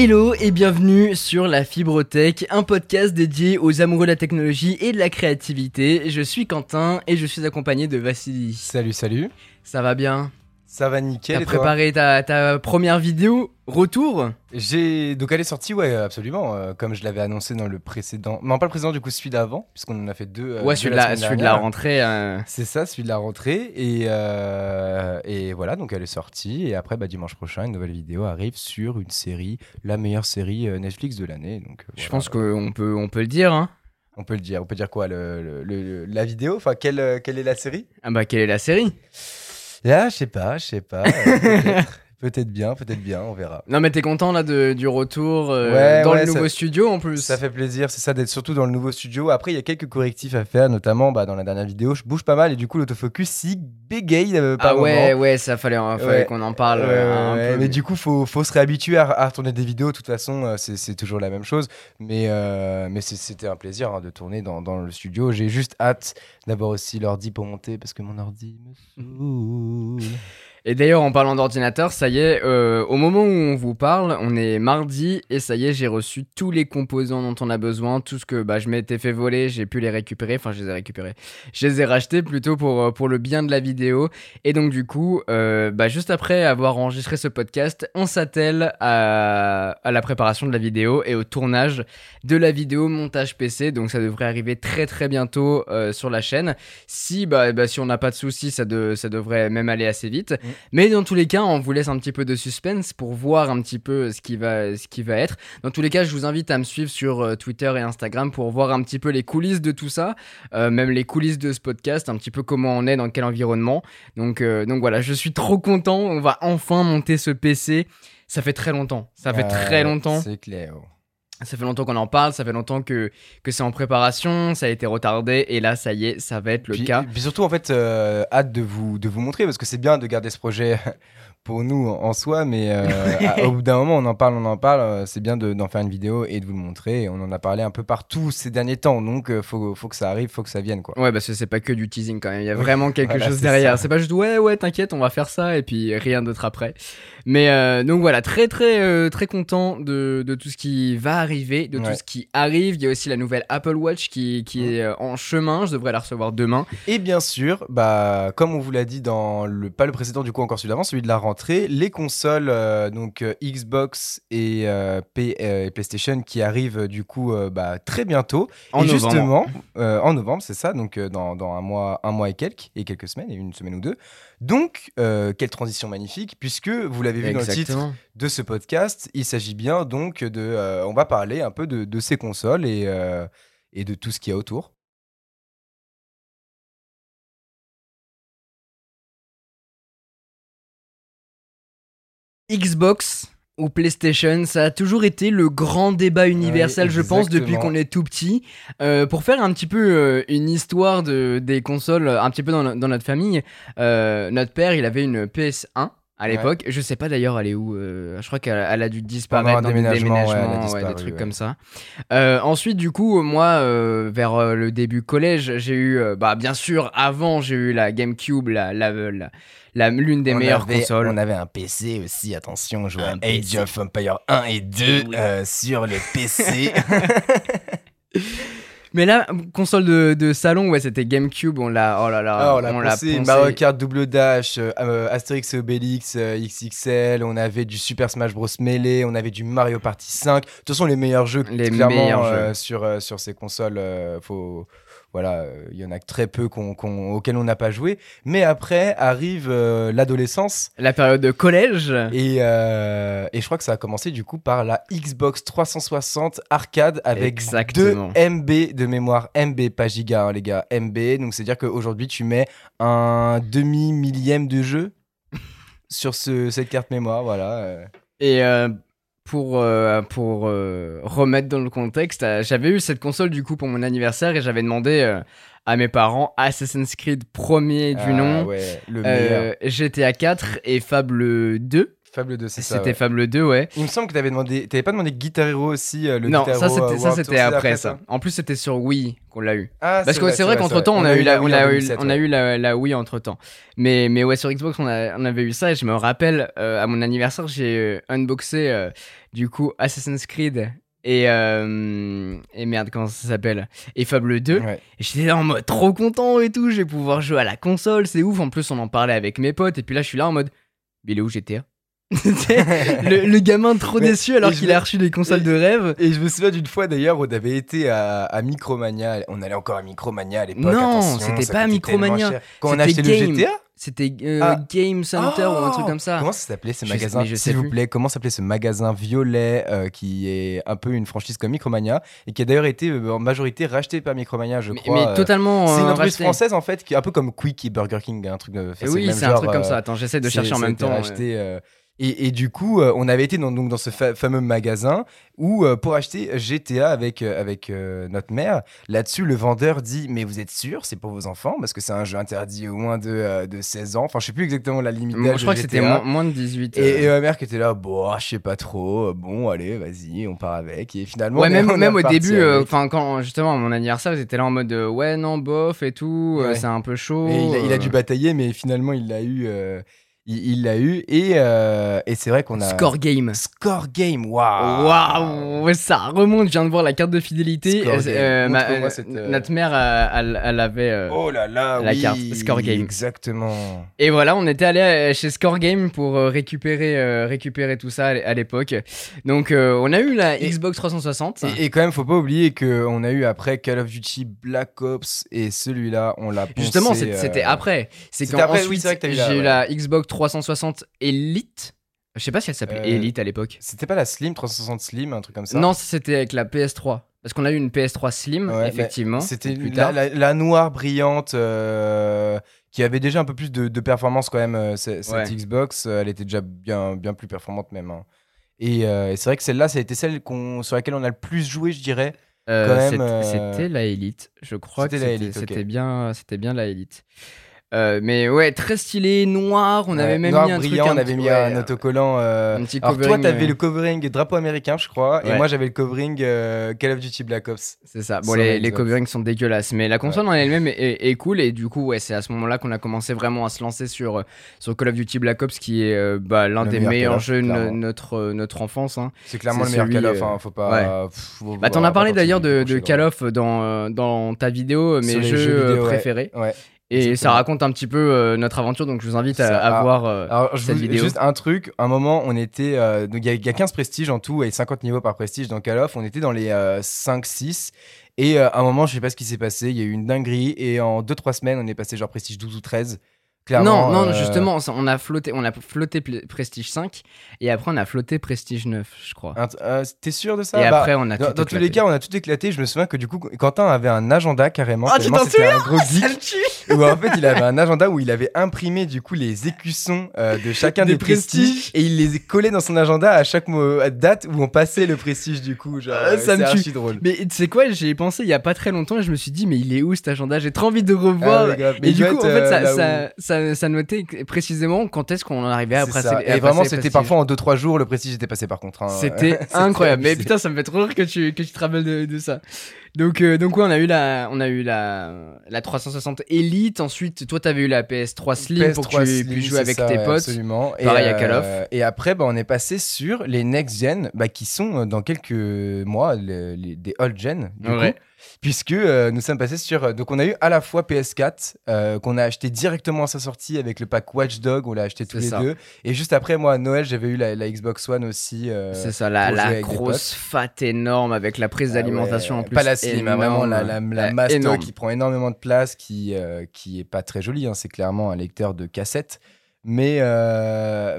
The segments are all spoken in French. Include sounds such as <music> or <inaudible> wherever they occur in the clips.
Hello et bienvenue sur la Fibrotech, un podcast dédié aux amoureux de la technologie et de la créativité. Je suis Quentin et je suis accompagné de Vassili. Salut, salut. Ça va bien? Ça va nickel. T'as préparé ta, ta première vidéo Retour J'ai donc elle est sortie, ouais, absolument, euh, comme je l'avais annoncé dans le précédent. Non, pas le précédent, du coup celui d'avant, puisqu'on en a fait deux. euh, Ouais, celui de la, celui de la rentrée. euh, C'est ça, celui de la rentrée. Et, et voilà, donc elle est sortie. Et après, bah, dimanche prochain, une nouvelle vidéo arrive sur une série, la meilleure série Netflix de l'année. Donc, Je pense qu'on peut, on peut le dire. Hein. On peut le dire. On peut dire quoi le, le- le- La vidéo Enfin, quelle, quelle est la série? Ah bah, quelle est la série? Ah, je sais pas, je sais pas. euh, <laughs> peut-être- bien, peut-être bien, on verra. Non, mais t'es content là de, du retour euh, Ouais, dans ouais, le ça- nouveau studio en plus Ça fait plaisir, c'est ça d'être surtout dans le nouveau studio. Après, il y a quelques correctifs à faire, notamment bah, dans la dernière vidéo, je bouge pas mal et du coup, l'autofocus, il bégaye euh, par Ah ouais, moment. ouais, ça fallait, fallait Ouais. qu'on en parle euh, un peu. Mais du coup, faut, faut se réhabituer à, à retourner des vidéos. De toute façon, euh, c'est toujours la même chose. Mais, euh, mais c'était un plaisir hein, de tourner dans, dans le studio. J'ai juste hâte d'avoir aussi l'ordi pour monter parce que mon ordi me saoule. Et d'ailleurs, en parlant d'ordinateur, ça y est, euh, au moment où on vous parle, on est mardi et ça y est, j'ai reçu tous les composants dont on a besoin, tout ce que bah, je m'étais fait voler, j'ai pu les récupérer, enfin je les ai récupérés, je les ai rachetés plutôt pour, euh, pour le bien de la vidéo. Et donc du coup, euh, bah, juste après avoir enregistré ce podcast, on s'attelle à, à la préparation de la vidéo et au tournage de la vidéo montage PC, donc ça devrait arriver très très bientôt sur la chaîne. Si, bah, bah, si on n'a pas de soucis, ça devrait même aller assez vite. Mais dans tous les cas, on vous laisse un petit peu de suspense pour voir un petit peu ce qui va, ce qui va être. Dans tous les cas, je vous invite à me suivre sur euh, Twitter et Instagram pour voir un petit peu les coulisses de tout ça, euh, même les coulisses de ce podcast, un petit peu comment on est, dans quel environnement. Donc, euh, donc voilà, je suis trop content. On va enfin monter ce PC. Ça fait très longtemps. Ça fait Euh, très longtemps. C'est clair. Ça fait longtemps qu'on en parle. Ça fait longtemps que, que c'est en préparation. Ça a été retardé. Et là, ça y est, ça va être le puis, cas. puis surtout, en fait, euh, hâte de vous, de vous montrer parce que c'est bien de garder ce projet pour nous en, soi, mais euh, <laughs> au bout d'un moment, on en parle, on en parle. euh, c'est bien de- d'en faire une vidéo et de vous le montrer. Et on en a parlé un peu partout ces derniers temps, donc euh, faut, faut que ça arrive, faut que ça vienne, quoi. Ouais, parce que c'est pas que du teasing quand même. Il y a vraiment quelque voilà, chose derrière. C'est pas juste ouais, ouais, t'inquiète, on va faire ça et puis rien d'autre après. Mais euh, donc voilà, très très euh, très content de, de tout ce qui va arriver, de tout ce qui arrive. Il y a aussi la nouvelle Apple Watch qui, qui est en chemin. Je devrais la recevoir demain. Et bien sûr, bah, comme on vous l'a dit dans le pas le précédent du coup encore celui d'avant, celui de la rentrée, les consoles euh, donc euh, Xbox et, euh, P- et PlayStation qui arrivent du coup bah, très bientôt. En et novembre. justement, en novembre, c'est ça, donc dans, dans un mois, un mois et quelques, et quelques semaines, et une semaine ou deux. Donc, quelle transition magnifique, puisque vous l'avez vu dans le titre de ce podcast, il s'agit bien donc de, on va parler un peu de, de ces consoles et, et de tout ce qu'il y a autour. Xbox ou PlayStation, ça a toujours été le grand débat universel, je pense, depuis qu'on est tout petit. Euh, pour faire un petit peu euh, une histoire de, des consoles, euh, un petit peu dans, dans notre famille, euh, notre père, il avait une PS1 à Ouais. l'époque. Je sais pas d'ailleurs, elle est où. euh, je crois qu'elle elle a dû disparaître dans des ouais, déménagements, ouais, des trucs ouais. comme ça. Euh, ensuite, du coup, moi, euh, vers le début collège, j'ai eu, bah, bien sûr, avant, j'ai eu la GameCube, la, la, la, la- l'une des On meilleures avait- consoles. On avait un PC aussi, attention, on jouait à Age of Empire 1 et 2 Oui. euh, sur le PC. <laughs> <laughs> Mais là, console de, de salon, ouais, c'était GameCube, on l'a, oh là là, Ah, on l'a poncé, poncé. Mario Kart Double Dash, euh, euh, Astérix et Obélix euh, XXL, on avait du Super Smash Bros Melee, on avait du Mario Party 5. De toute façon, les meilleurs jeux, Les clairement, meilleurs euh, jeux. sur, sur ces consoles, faut... Voilà, euh, il y en a très peu qu'on- qu'on- auxquels on n'a pas joué. Mais après arrive euh, l'adolescence. La période de collège. Et, euh, et je crois que ça a commencé du coup par la Xbox 360 arcade avec Exactement. 2 MB de mémoire. MB, pas giga, hein, les gars. MB. Donc c'est-à-dire qu'aujourd'hui, tu mets un demi-millième de jeu sur ce, cette carte mémoire. Voilà. Et euh, pour, euh, pour euh, remettre dans le contexte, euh, j'avais eu cette console du coup pour mon anniversaire et j'avais demandé à mes parents Assassin's Creed premier du Ah, nom, ouais, le meilleur. GTA 4 et Fable 2. Fable 2, c'est ça. C'était ouais. Fable 2, ouais. Il me semble que t'avais demandé. T'avais pas demandé Guitar Hero aussi euh, le non, Guitar Hero, euh, c'était ça c'était c'est après ça. En plus c'était sur Wii qu'on l'a eu. Ah, Parce que c'est vrai qu'entre temps, on, a eu la, on, a eu, 2007, on a ouais. eu la, la Wii entre temps. Mais, mais ouais, sur Xbox, on, a- on avait eu ça. Et je me rappelle, euh, à mon anniversaire, j'ai euh, unboxé euh, du coup Assassin's Creed et, euh, et merde, comment ça s'appelle? Et Fable 2. Ouais. Et j'étais là en mode trop content et tout. Je vais pouvoir jouer à la console, c'est ouf. En plus, on en parlait avec mes potes. Et puis là, je suis là en mode, mais il est où GTA <laughs> le, le gamin trop Mais- déçu alors qu'il a reçu des consoles et- de rêve. Et je me souviens d'une fois d'ailleurs où on avait été à, à Micromania. On allait encore à Micromania à l'époque. Non, c'était pas Micromania. Quand on a acheté Game. le GTA C'était euh, Ah. Game Center ou un truc comme ça. Comment ça s'appelait ce Je magasin S'il vous plaît, comment s'appelait ce magasin violet euh, qui est un peu une franchise comme Micromania et qui a d'ailleurs été euh, en majorité racheté par Micromania, je mais, crois. mais totalement. C'est une entreprise racheté. française en fait, qui est un peu comme Quick et Burger King, un truc le oui, c'est un truc comme ça. Attends, j'essaie de chercher en même temps. racheté, et, et du coup, euh, on avait été dans, donc, dans ce fa- fameux magasin où, euh, pour acheter GTA avec, euh, avec notre mère, là-dessus, le vendeur dit Mais vous êtes sûr, c'est pour vos enfants? Parce que c'est un jeu interdit au moins de, de 16 ans. Enfin, je sais plus exactement la limite Moi, d'âge je crois que c'était moins, de 18. Et, et ma mère qui était là, bon, ah, je sais pas trop, bon, allez, vas-y, on part avec. Et finalement, Ouais, on même, on même au début, enfin quand justement à mon anniversaire, ils étaient là en mode ouais non bof et tout, Ouais. c'est un peu chaud. Et il, a, il a dû batailler, mais finalement, il l'a eu. Il l'a eu. Et, euh, et c'est vrai qu'on a. Score game. Score game, waouh! Waouh, ça remonte. Je viens de voir la carte de fidélité. Score Euh, game. euh, ma- Montre-moi cette, Notre mère, elle, elle avait. Oh là là, La oui, carte, Score game. Exactement. Et voilà, on était allé chez Score Game pour récupérer, récupérer tout ça à l'é- à l'époque. Donc, on a eu la Et- Xbox 360. Et, et quand même, faut pas oublier qu'on a eu après Call of Duty Black Ops et celui-là, on l'a Justement, c'était après. C'est quand après, oui, que j'ai eu ouais. la Xbox 360 Elite. Je sais pas si elle s'appelait Euh, Elite à l'époque. C'était pas la Slim 360 Slim, un truc comme ça Non, c'était avec la PS3. Parce qu'on a eu une PS3 Slim, Ouais, mais effectivement. C'était plus la, tard. la- la noire brillante euh, qui avait déjà un peu plus de, de performance quand même. euh, ce- cette Ouais. Xbox, euh, elle était déjà bien, bien plus performante même. hein. Et, euh, et c'est vrai que celle-là, ça a été celle qu'on- sur laquelle on a le plus joué, je dirais. Euh, quand même, c'était- euh, C'était la Elite. Je crois que C'était la c'était Elite, ok. c'était bien, c'était bien la Elite. Euh, mais ouais, très stylé, noir. On avait même noir mis un brillant, truc. on un avait petit- mis ouais, un autocollant. euh, un petit Alors toi, t'avais le covering drapeau américain, je crois, et moi j'avais le covering euh, Call of Duty Black Ops. C'est ça. Bon, les, les coverings sont dégueulasses, mais la console en elle-même est, est- est cool. Et du coup, ouais, c'est à ce moment-là qu'on a commencé vraiment à se lancer sur, euh, sur Call of Duty Black Ops, qui est bah, l'un des meilleur meilleurs of, jeux de notre, notre enfance. hein. C'est clairement le meilleur celui, Call of, hein, faut pas. pff, faut- Bah, t'en as parlé d'ailleurs de, Call of dans, dans ta vidéo, mes jeux, vidéo, ouais. préférés. Et ça raconte un petit peu euh, notre aventure, donc je vous invite à, à voir. euh, Alors, je cette vous, vidéo. juste un truc. Un moment, on était. euh, donc, il y, y a 15 prestiges en tout et 50 niveaux par prestige dans Call of. On était dans les 5-6. Et euh, à un moment, je sais pas ce qui s'est passé. Il y a eu une dinguerie. Et en 2-3 semaines, on est passé genre prestige 12 ou 13. Clairement. non, non, euh, justement, on a flotté, on a flotté Prestige 5 et après on a flotté Prestige 9, je crois. euh, T'es sûr de ça? Et Bah, après on a Dans, tout dans tous les cas, on a tout éclaté. Je me souviens que du coup, Quentin avait un agenda carrément. Ah, tu tellement t'en c'était un gros <laughs> geek. Où en fait, il avait un agenda où il avait imprimé du coup les écussons euh, de chacun Des des, prestiges. prestiges. et il les collait dans son agenda à chaque date où on passait le prestige du coup. Genre, Ah, euh, ça me tue. drôle. Mais tu sais quoi, j'y ai pensé il y a pas très longtemps et je me suis dit, mais il est où cet agenda? J'ai trop envie de revoir. Ah, et du coup, en fait, euh, ça, où- ça, ça, ça notait précisément quand est-ce qu'on en arrivait à passer. à Et vraiment, c'était parfois en 2-3 jours, le prestige était passé par contre. hein. C'était <laughs> incroyable. Mais putain, ça me fait trop rire que tu, que tu te rappelles de, de ça. Donc, euh, donc ouais, on a eu la, on a eu la, la 360 Elite. Ensuite, toi, t'avais eu la PS3 Slim pour que PS3 tu puisses jouer avec ça, tes potes. Absolument. Pareil et, à Call of. euh, Et après, bah, on est passé sur les next gen, bah, qui sont euh, dans quelques mois le- les- des old gen, du Ouais. coup, puisque euh, nous sommes passés sur. euh, Donc, on a eu à la fois PS4 euh, qu'on a acheté directement à sa sortie avec le pack Watchdog, on l'a acheté tous les ça. deux. Et juste après, moi, à Noël, j'avais eu la, la Xbox One aussi. C'est ça, la, la grosse fat énorme avec la prise Ah d'alimentation ouais, en plus. Pas la slim, vraiment la, la, la masto qui prend énormément de place, qui, qui est pas très jolie. hein, c'est clairement un lecteur de cassette. Mais,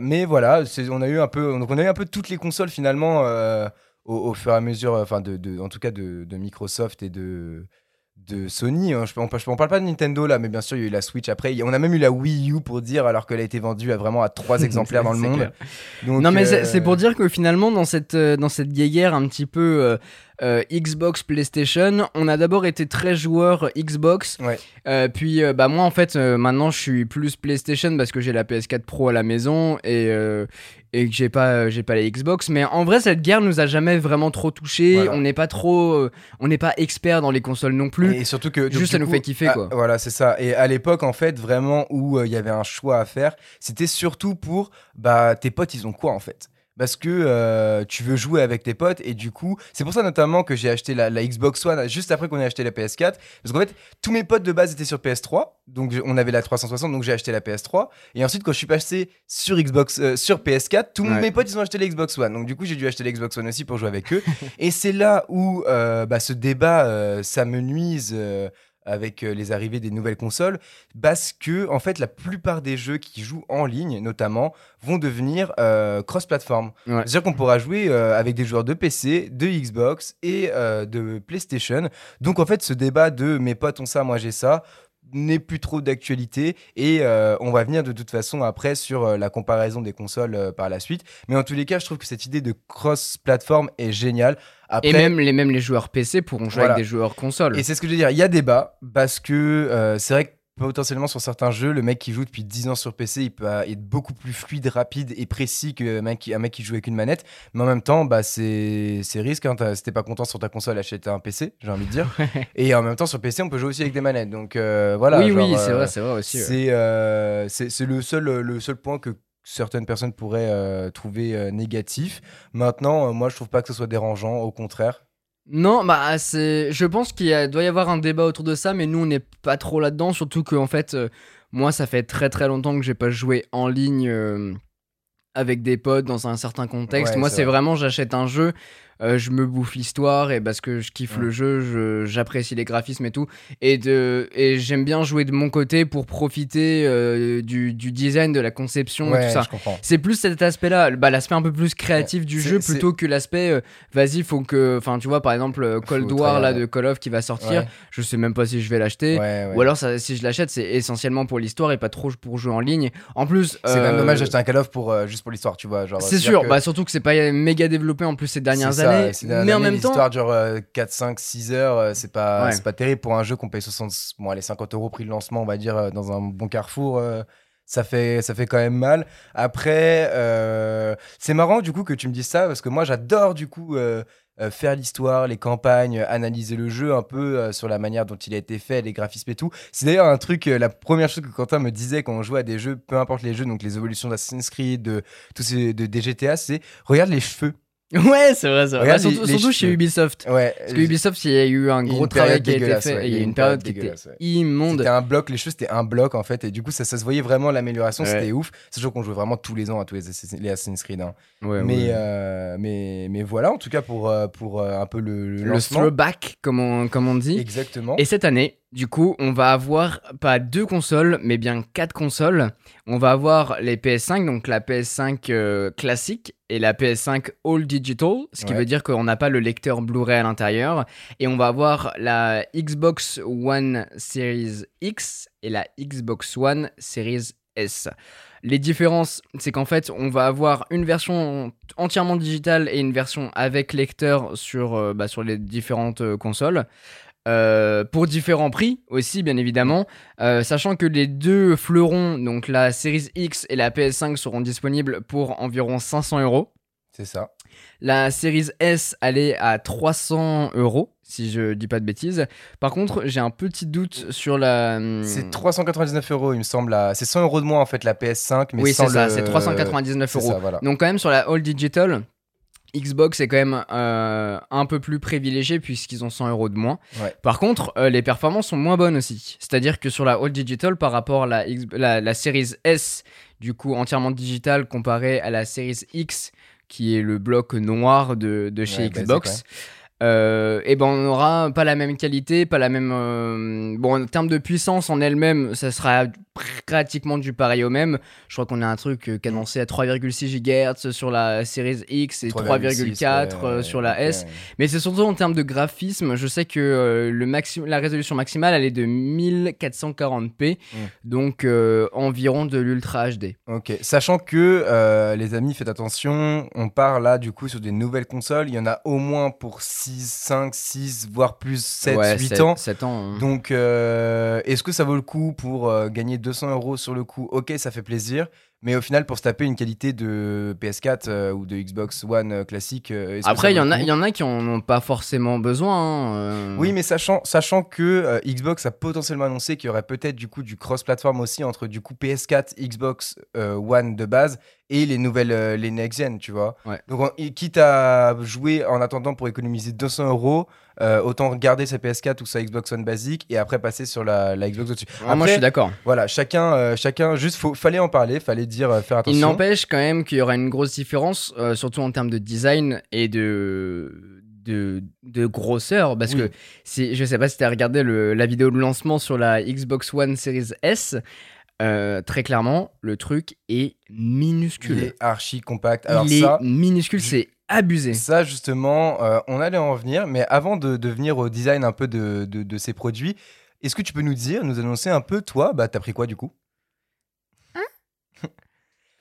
mais voilà, on a eu un peu, donc on a eu un peu toutes les consoles finalement au, au fur et à mesure, euh, enfin de, de- en tout cas de, de Microsoft et de de Sony. hein. Je, on, on parle pas de Nintendo là, mais bien sûr il y a eu la Switch après. On a même eu la Wii U pour dire, alors qu'elle a été vendue à vraiment à trois <laughs> exemplaires dans le monde. Donc, non mais c'est- euh, c'est pour dire que finalement dans cette euh, dans cette guéguerre un petit peu euh, euh, Xbox, PlayStation. On a d'abord été très joueurs Xbox. Ouais. Euh, puis euh, bah moi en fait euh, maintenant je suis plus PlayStation parce que j'ai la PS4 Pro à la maison et euh, et que j'ai pas euh, j'ai pas les Xbox. Mais en vrai cette guerre nous a jamais vraiment trop touché. Voilà. On n'est pas trop euh, on n'est pas expert dans les consoles non plus. Et surtout que. Juste, ça nous fait kiffer, ah, quoi. voilà, c'est ça. Et à l'époque, en fait, vraiment, où euh, il y avait un choix à faire, c'était surtout pour. Bah, tes potes, ils ont quoi, en fait? Parce que euh, tu veux jouer avec tes potes et du coup c'est pour ça notamment que j'ai acheté la, la Xbox One juste après qu'on ait acheté la PS4 parce qu'en fait tous mes potes de base étaient sur PS3 donc on avait la 360 donc j'ai acheté la PS3 et ensuite quand je suis passé sur Xbox euh, sur PS4 tous Ouais. mes potes ils ont acheté la Xbox One. Donc du coup j'ai dû acheter la Xbox One aussi pour jouer avec eux. <laughs> Et c'est là où euh, bah, ce débat ça me nuise avec euh, les arrivées des nouvelles consoles parce que en fait la plupart des jeux qui jouent en ligne notamment vont devenir euh, cross-platform. Ouais. C'est-à-dire qu'on pourra jouer euh, avec des joueurs de PC, de Xbox et euh, de PlayStation. Donc en fait ce débat de mes potes ont ça, moi j'ai ça n'est plus trop d'actualité et euh, on va venir de toute façon après sur euh, la comparaison des consoles euh, par la suite. Mais en tous les cas, je trouve que cette idée de cross-platform est géniale. Après, Et même les même les joueurs PC pourront jouer Voilà. avec des joueurs consoles. et c'est ce que je veux dire, il y a débat parce que c'est vrai que potentiellement sur certains jeux, le mec qui joue depuis 10 ans sur PC, il peut euh, être beaucoup plus fluide, rapide et précis qu'un mec, qui- un mec qui joue avec une manette. Mais en même temps, bah, c'est c'est risque. Hein, si t'es pas content sur ta console, achète un PC, j'ai envie de dire. <laughs> et en même temps, sur PC, on peut jouer aussi avec des manettes. Donc euh, voilà. oui genre, oui c'est euh, vrai c'est vrai aussi. c'est euh, c'est le seul, le seul point que certaines personnes pourraient euh, trouver euh, négatif. Maintenant, euh, moi, je trouve pas que ce soit dérangeant, au contraire. Non, bah c'est. Je pense qu'il y a- doit y avoir un débat autour de ça, mais nous on n'est pas trop là-dedans, surtout que en fait, euh, moi ça fait très très longtemps que j'ai pas joué en ligne euh, avec des potes dans un certain contexte. Ouais, moi c'est c'est vrai. vraiment j'achète un jeu, euh, je me bouffe l'histoire et parce que je kiffe Ouais. le jeu, je- j'apprécie les graphismes et tout, et de et j'aime bien jouer de mon côté pour profiter euh, du, du design, de la conception et tout ça. C'est plus cet aspect-là, bah, l'aspect un peu plus créatif du jeu plutôt que l'aspect euh, vas-y, faut que. Enfin, tu vois, par exemple, euh, Cold Faut War là, de Call of qui va sortir, je sais même pas si je vais l'acheter. Ou alors, ça- si je l'achète, c'est essentiellement pour l'histoire et pas trop pour jouer en ligne. En plus. C'est quand même dommage d'acheter un Call of pour, juste pour l'histoire, tu vois. genre, C'est sûr, que bah, surtout que c'est pas méga développé en plus ces dernières ça, années. dernières mais en même temps. histoires durent euh, 4, 5, 6 heures, euh, c'est pas, Ouais. pas terrible pour un jeu qu'on paye 60, bon, allez, 50 euros prix de lancement, on va dire, euh, dans un bon carrefour. euh, ça fait, ça fait quand même mal. Après, euh, c'est marrant du coup que tu me dises ça parce que moi j'adore du coup euh, euh, faire l'histoire, les campagnes, analyser le jeu un peu euh, sur la manière dont il a été fait, les graphismes et tout. C'est d'ailleurs un truc, euh, la première chose que Quentin me disait quand on jouait à des jeux, peu importe les jeux, donc les évolutions d'Assassin's Creed, de tous ces de, des GTA, c'est regarde les cheveux. Ouais, c'est vrai, c'est vrai. Regarde Bah, les- surtout les chez. Ubisoft. Ouais. Parce que Ubisoft, il y a eu un gros une travail période qui a été dégueulasse, fait. ouais. et il y a une période qui était dégueulasse, ouais. immonde. C'était un bloc, les cheveux c'était un bloc en fait, et du coup ça, ça se voyait vraiment l'amélioration, Ouais. c'était ouf. Sachant qu'on jouait vraiment tous les ans à tous les, Assassin's- les Assassin's Creed. hein. Ouais, mais, ouais. euh, mais, mais voilà, en tout cas pour, euh, pour euh, un peu le, le Le lancement. throwback, comme on, comme on dit. Exactement. Et cette année, du coup, on va avoir pas deux consoles, mais bien quatre consoles. On va avoir les PS5, donc la PS5 euh, classique et la PS5 All Digital, ce qui Ouais. veut dire qu'on n'a pas le lecteur Blu-ray à l'intérieur. Et on va avoir la Xbox One Series X et la Xbox One Series S. Les différences, c'est qu'en fait, on va avoir une version entièrement digitale et une version avec lecteur sur, euh, bah, sur les différentes euh, consoles. Euh, pour différents prix aussi, bien évidemment, Euh, sachant que les deux fleurons, donc la Series X et la PS5, seront disponibles pour environ 500 euros. C'est ça. La Series S, elle est à 300 euros, si je dis pas de bêtises. Par contre, j'ai un petit doute sur la. hum, C'est 399 euros, il me semble. là. C'est 100 euros de moins en fait la PS5, mais Oui, c'est ça, c'est 399 C'est euros. ça, voilà. Donc quand même sur la All Digital, Xbox est quand même euh, un peu plus privilégié puisqu'ils ont 100 euros de moins. Ouais. Par contre, euh, les performances sont moins bonnes aussi. C'est-à-dire que sur la All Digital, par rapport à la, X- la, la Series S, du coup entièrement digital, comparé à la Series X, qui est le bloc noir de, de chez Ouais, Xbox. Euh, et ben on n'aura pas la même qualité, pas la même. euh, Bon, en termes de puissance en elle-même, ça sera pratiquement du pareil au même. Je crois qu'on a un truc euh, cadencé à 3,6 GHz sur la Series X et 3,4 ouais, sur la S. ouais. Mais c'est surtout en termes de graphisme. Je sais que euh, le maxi- la résolution maximale, elle est de 1440p, Mm. donc environ de l'Ultra HD. Ok, sachant que les amis, faites attention, on part là du coup sur des nouvelles consoles. Il y en a au moins pour 6 6, 5, 6, voire plus 7, Ouais, 8 sept- ans. sept ans. hein. Donc, euh, est-ce que ça vaut le coup pour euh, gagner 200 euros sur le coup? Ok, ça fait plaisir. Mais au final, pour se taper une qualité de PS4 euh, ou de Xbox One euh, classique, euh, Après, il y, en a- y en a qui en ont pas forcément besoin. hein, euh. Oui, mais sachant, sachant que Xbox a potentiellement annoncé qu'il y aurait peut-être du coup du cross-platform aussi entre du coup PS4, Xbox One de base et les nouvelles, euh, les next-gen, tu vois. Ouais. Donc, quitte à jouer en attendant pour économiser 200 euros, euh, autant garder sa PS4 ou sa Xbox One basique et après passer sur la, la Xbox au-dessus. Ah, moi, je suis d'accord. Voilà, chacun, euh, chacun, juste, faut, fallait en parler, fallait dire, faire Il attention. n'empêche quand même qu'il y aura une grosse différence, surtout en termes de design et de, de, de grosseur. Parce Oui. que si, je sais pas si tu as regardé le- la vidéo de lancement sur la Xbox One Series S. euh, très clairement, le truc est minuscule. Il est archi compact. Alors Il est minuscule, c'est abusé. Ça, justement, euh, on allait en venir, mais avant de, de venir au design un peu de, de, de ces produits, est-ce que tu peux nous dire, nous annoncer un peu, toi, bah, t'as pris quoi du coup?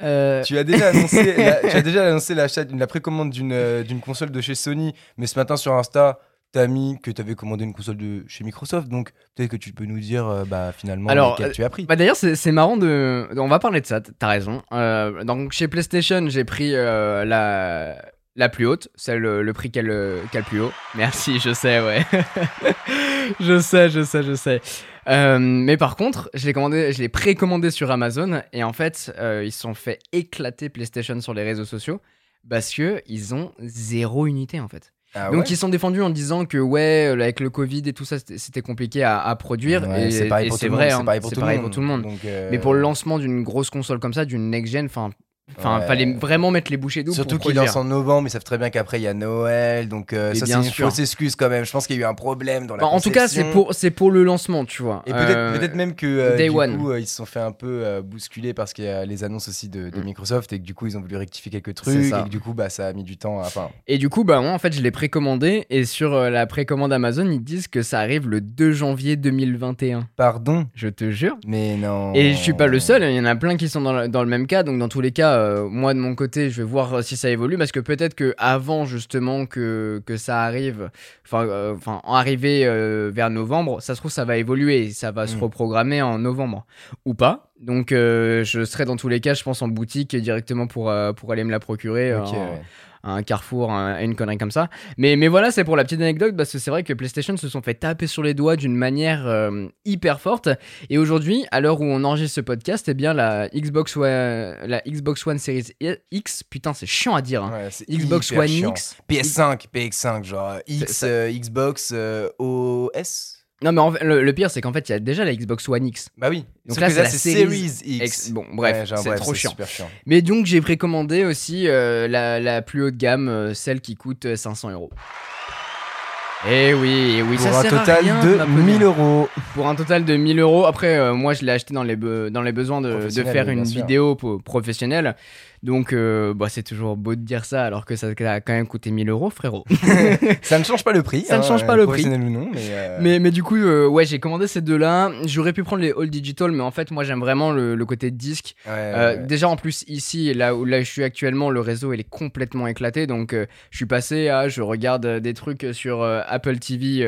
Euh, Tu as déjà annoncé, <laughs> la, tu as déjà annoncé l'achat, la précommande d'une euh, d'une console de chez Sony, mais ce matin sur Insta, t'as mis que t'avais commandé une console de chez Microsoft, donc peut-être que tu peux nous dire, euh, bah, finalement, Alors, laquelle euh, tu as pris. Bah d'ailleurs c'est c'est marrant de on va parler de ça t'as raison. Euh, donc chez PlayStation j'ai pris euh, la la plus haute celle le, le prix qu'elle qu'elle plus haut. Merci je sais ouais. <laughs> Je sais je sais je sais. Euh, mais par contre je l'ai commandé je l'ai précommandé sur Amazon et en fait euh, ils se sont fait éclater PlayStation sur les réseaux sociaux parce que ils ont zéro unité en fait Ah donc ils sont défendus en disant que ouais, euh, avec le Covid et tout ça, c'était- compliqué à, à produire. Ouais, et c'est pareil et pour c'est tout le vrai, monde, hein, c'est pareil pour c'est tout, pareil le pour tout le monde. Donc, euh, Mais pour le lancement d'une grosse console comme ça, d'une next-gen, enfin, enfin, Ouais. fallait vraiment mettre les bouchées doubles Surtout produire. lancent en novembre, ils savent très bien qu'après il y a Noël, donc euh, Mais ça c'est une sûr. fausse excuse quand même. Je pense qu'il y a eu un problème dans la Bah, en tout cas, c'est pour, c'est pour le lancement, tu vois. Et peut-être Euh, peut-être même que euh, Day du One. coup euh, ils se sont fait un peu bousculer parce qu'il y a les annonces aussi de, de Mm. Microsoft et que du coup ils ont voulu rectifier quelques trucs et que du coup bah ça a mis du temps. à- Enfin Et du coup, bah moi, en fait, je l'ai précommandé et sur la précommande Amazon, ils disent que ça arrive le 2 janvier 2021. pardon, Je te jure. mais non. Et je suis pas le seul, il y en a plein qui sont dans le même cas. Donc dans tous les cas, euh, moi de mon côté, je vais voir si ça évolue parce que peut-être que avant justement que, que ça arrive, enfin euh, enfin en arriver euh, vers novembre, ça se trouve ça va évoluer, ça va se Mm. reprogrammer en novembre ou pas. Donc euh, je serai dans tous les cas, je pense en boutique directement pour pour aller me la procurer. Ouais. À un carrefour, un- une connerie comme ça. Mais, mais voilà, c'est pour la petite anecdote, parce que c'est vrai que PlayStation se sont fait taper sur les doigts d'une manière euh, hyper forte. Et aujourd'hui, à l'heure où on enregistre ce podcast, eh bien la Xbox One, la Xbox One Series X, putain, c'est chiant à dire. hein. Ouais, Xbox One chiant. X. PS5, PX5, genre X, euh, Xbox euh, OS. Non, mais en fait, le, le pire, c'est qu'en fait, il y a déjà la Xbox One X. Bah oui. Donc là, c'est la Series X. X. Bon, bref, Ouais, c'est trop chiant. Mais donc, j'ai précommandé aussi euh, la, la plus haute gamme, euh, celle qui coûte euh, 500 euros. Et oui, et oui, Pour ça un sert à total rien de m'appeler. 1000 euros. Pour un total de 1000 euros. Après, euh, moi, je l'ai acheté dans les, dans les besoins de, de faire une vidéo professionnelle. Donc, euh, bah, c'est toujours beau de dire ça, alors que ça a quand même coûté 1000 euros, frérot. <laughs> Ça ne change pas le prix. Ça ne hein, change pas le prix. ou non, mais. euh, mais, mais du coup, euh, ouais, j'ai commandé ces deux-là. J'aurais pu prendre les All Digital, mais en fait, moi, j'aime vraiment le, le côté disque. ouais, ouais. Déjà, en plus, ici, là où là, je suis actuellement, le réseau, il est complètement éclaté. Donc, je suis passé à, je regarde des trucs sur Apple TV.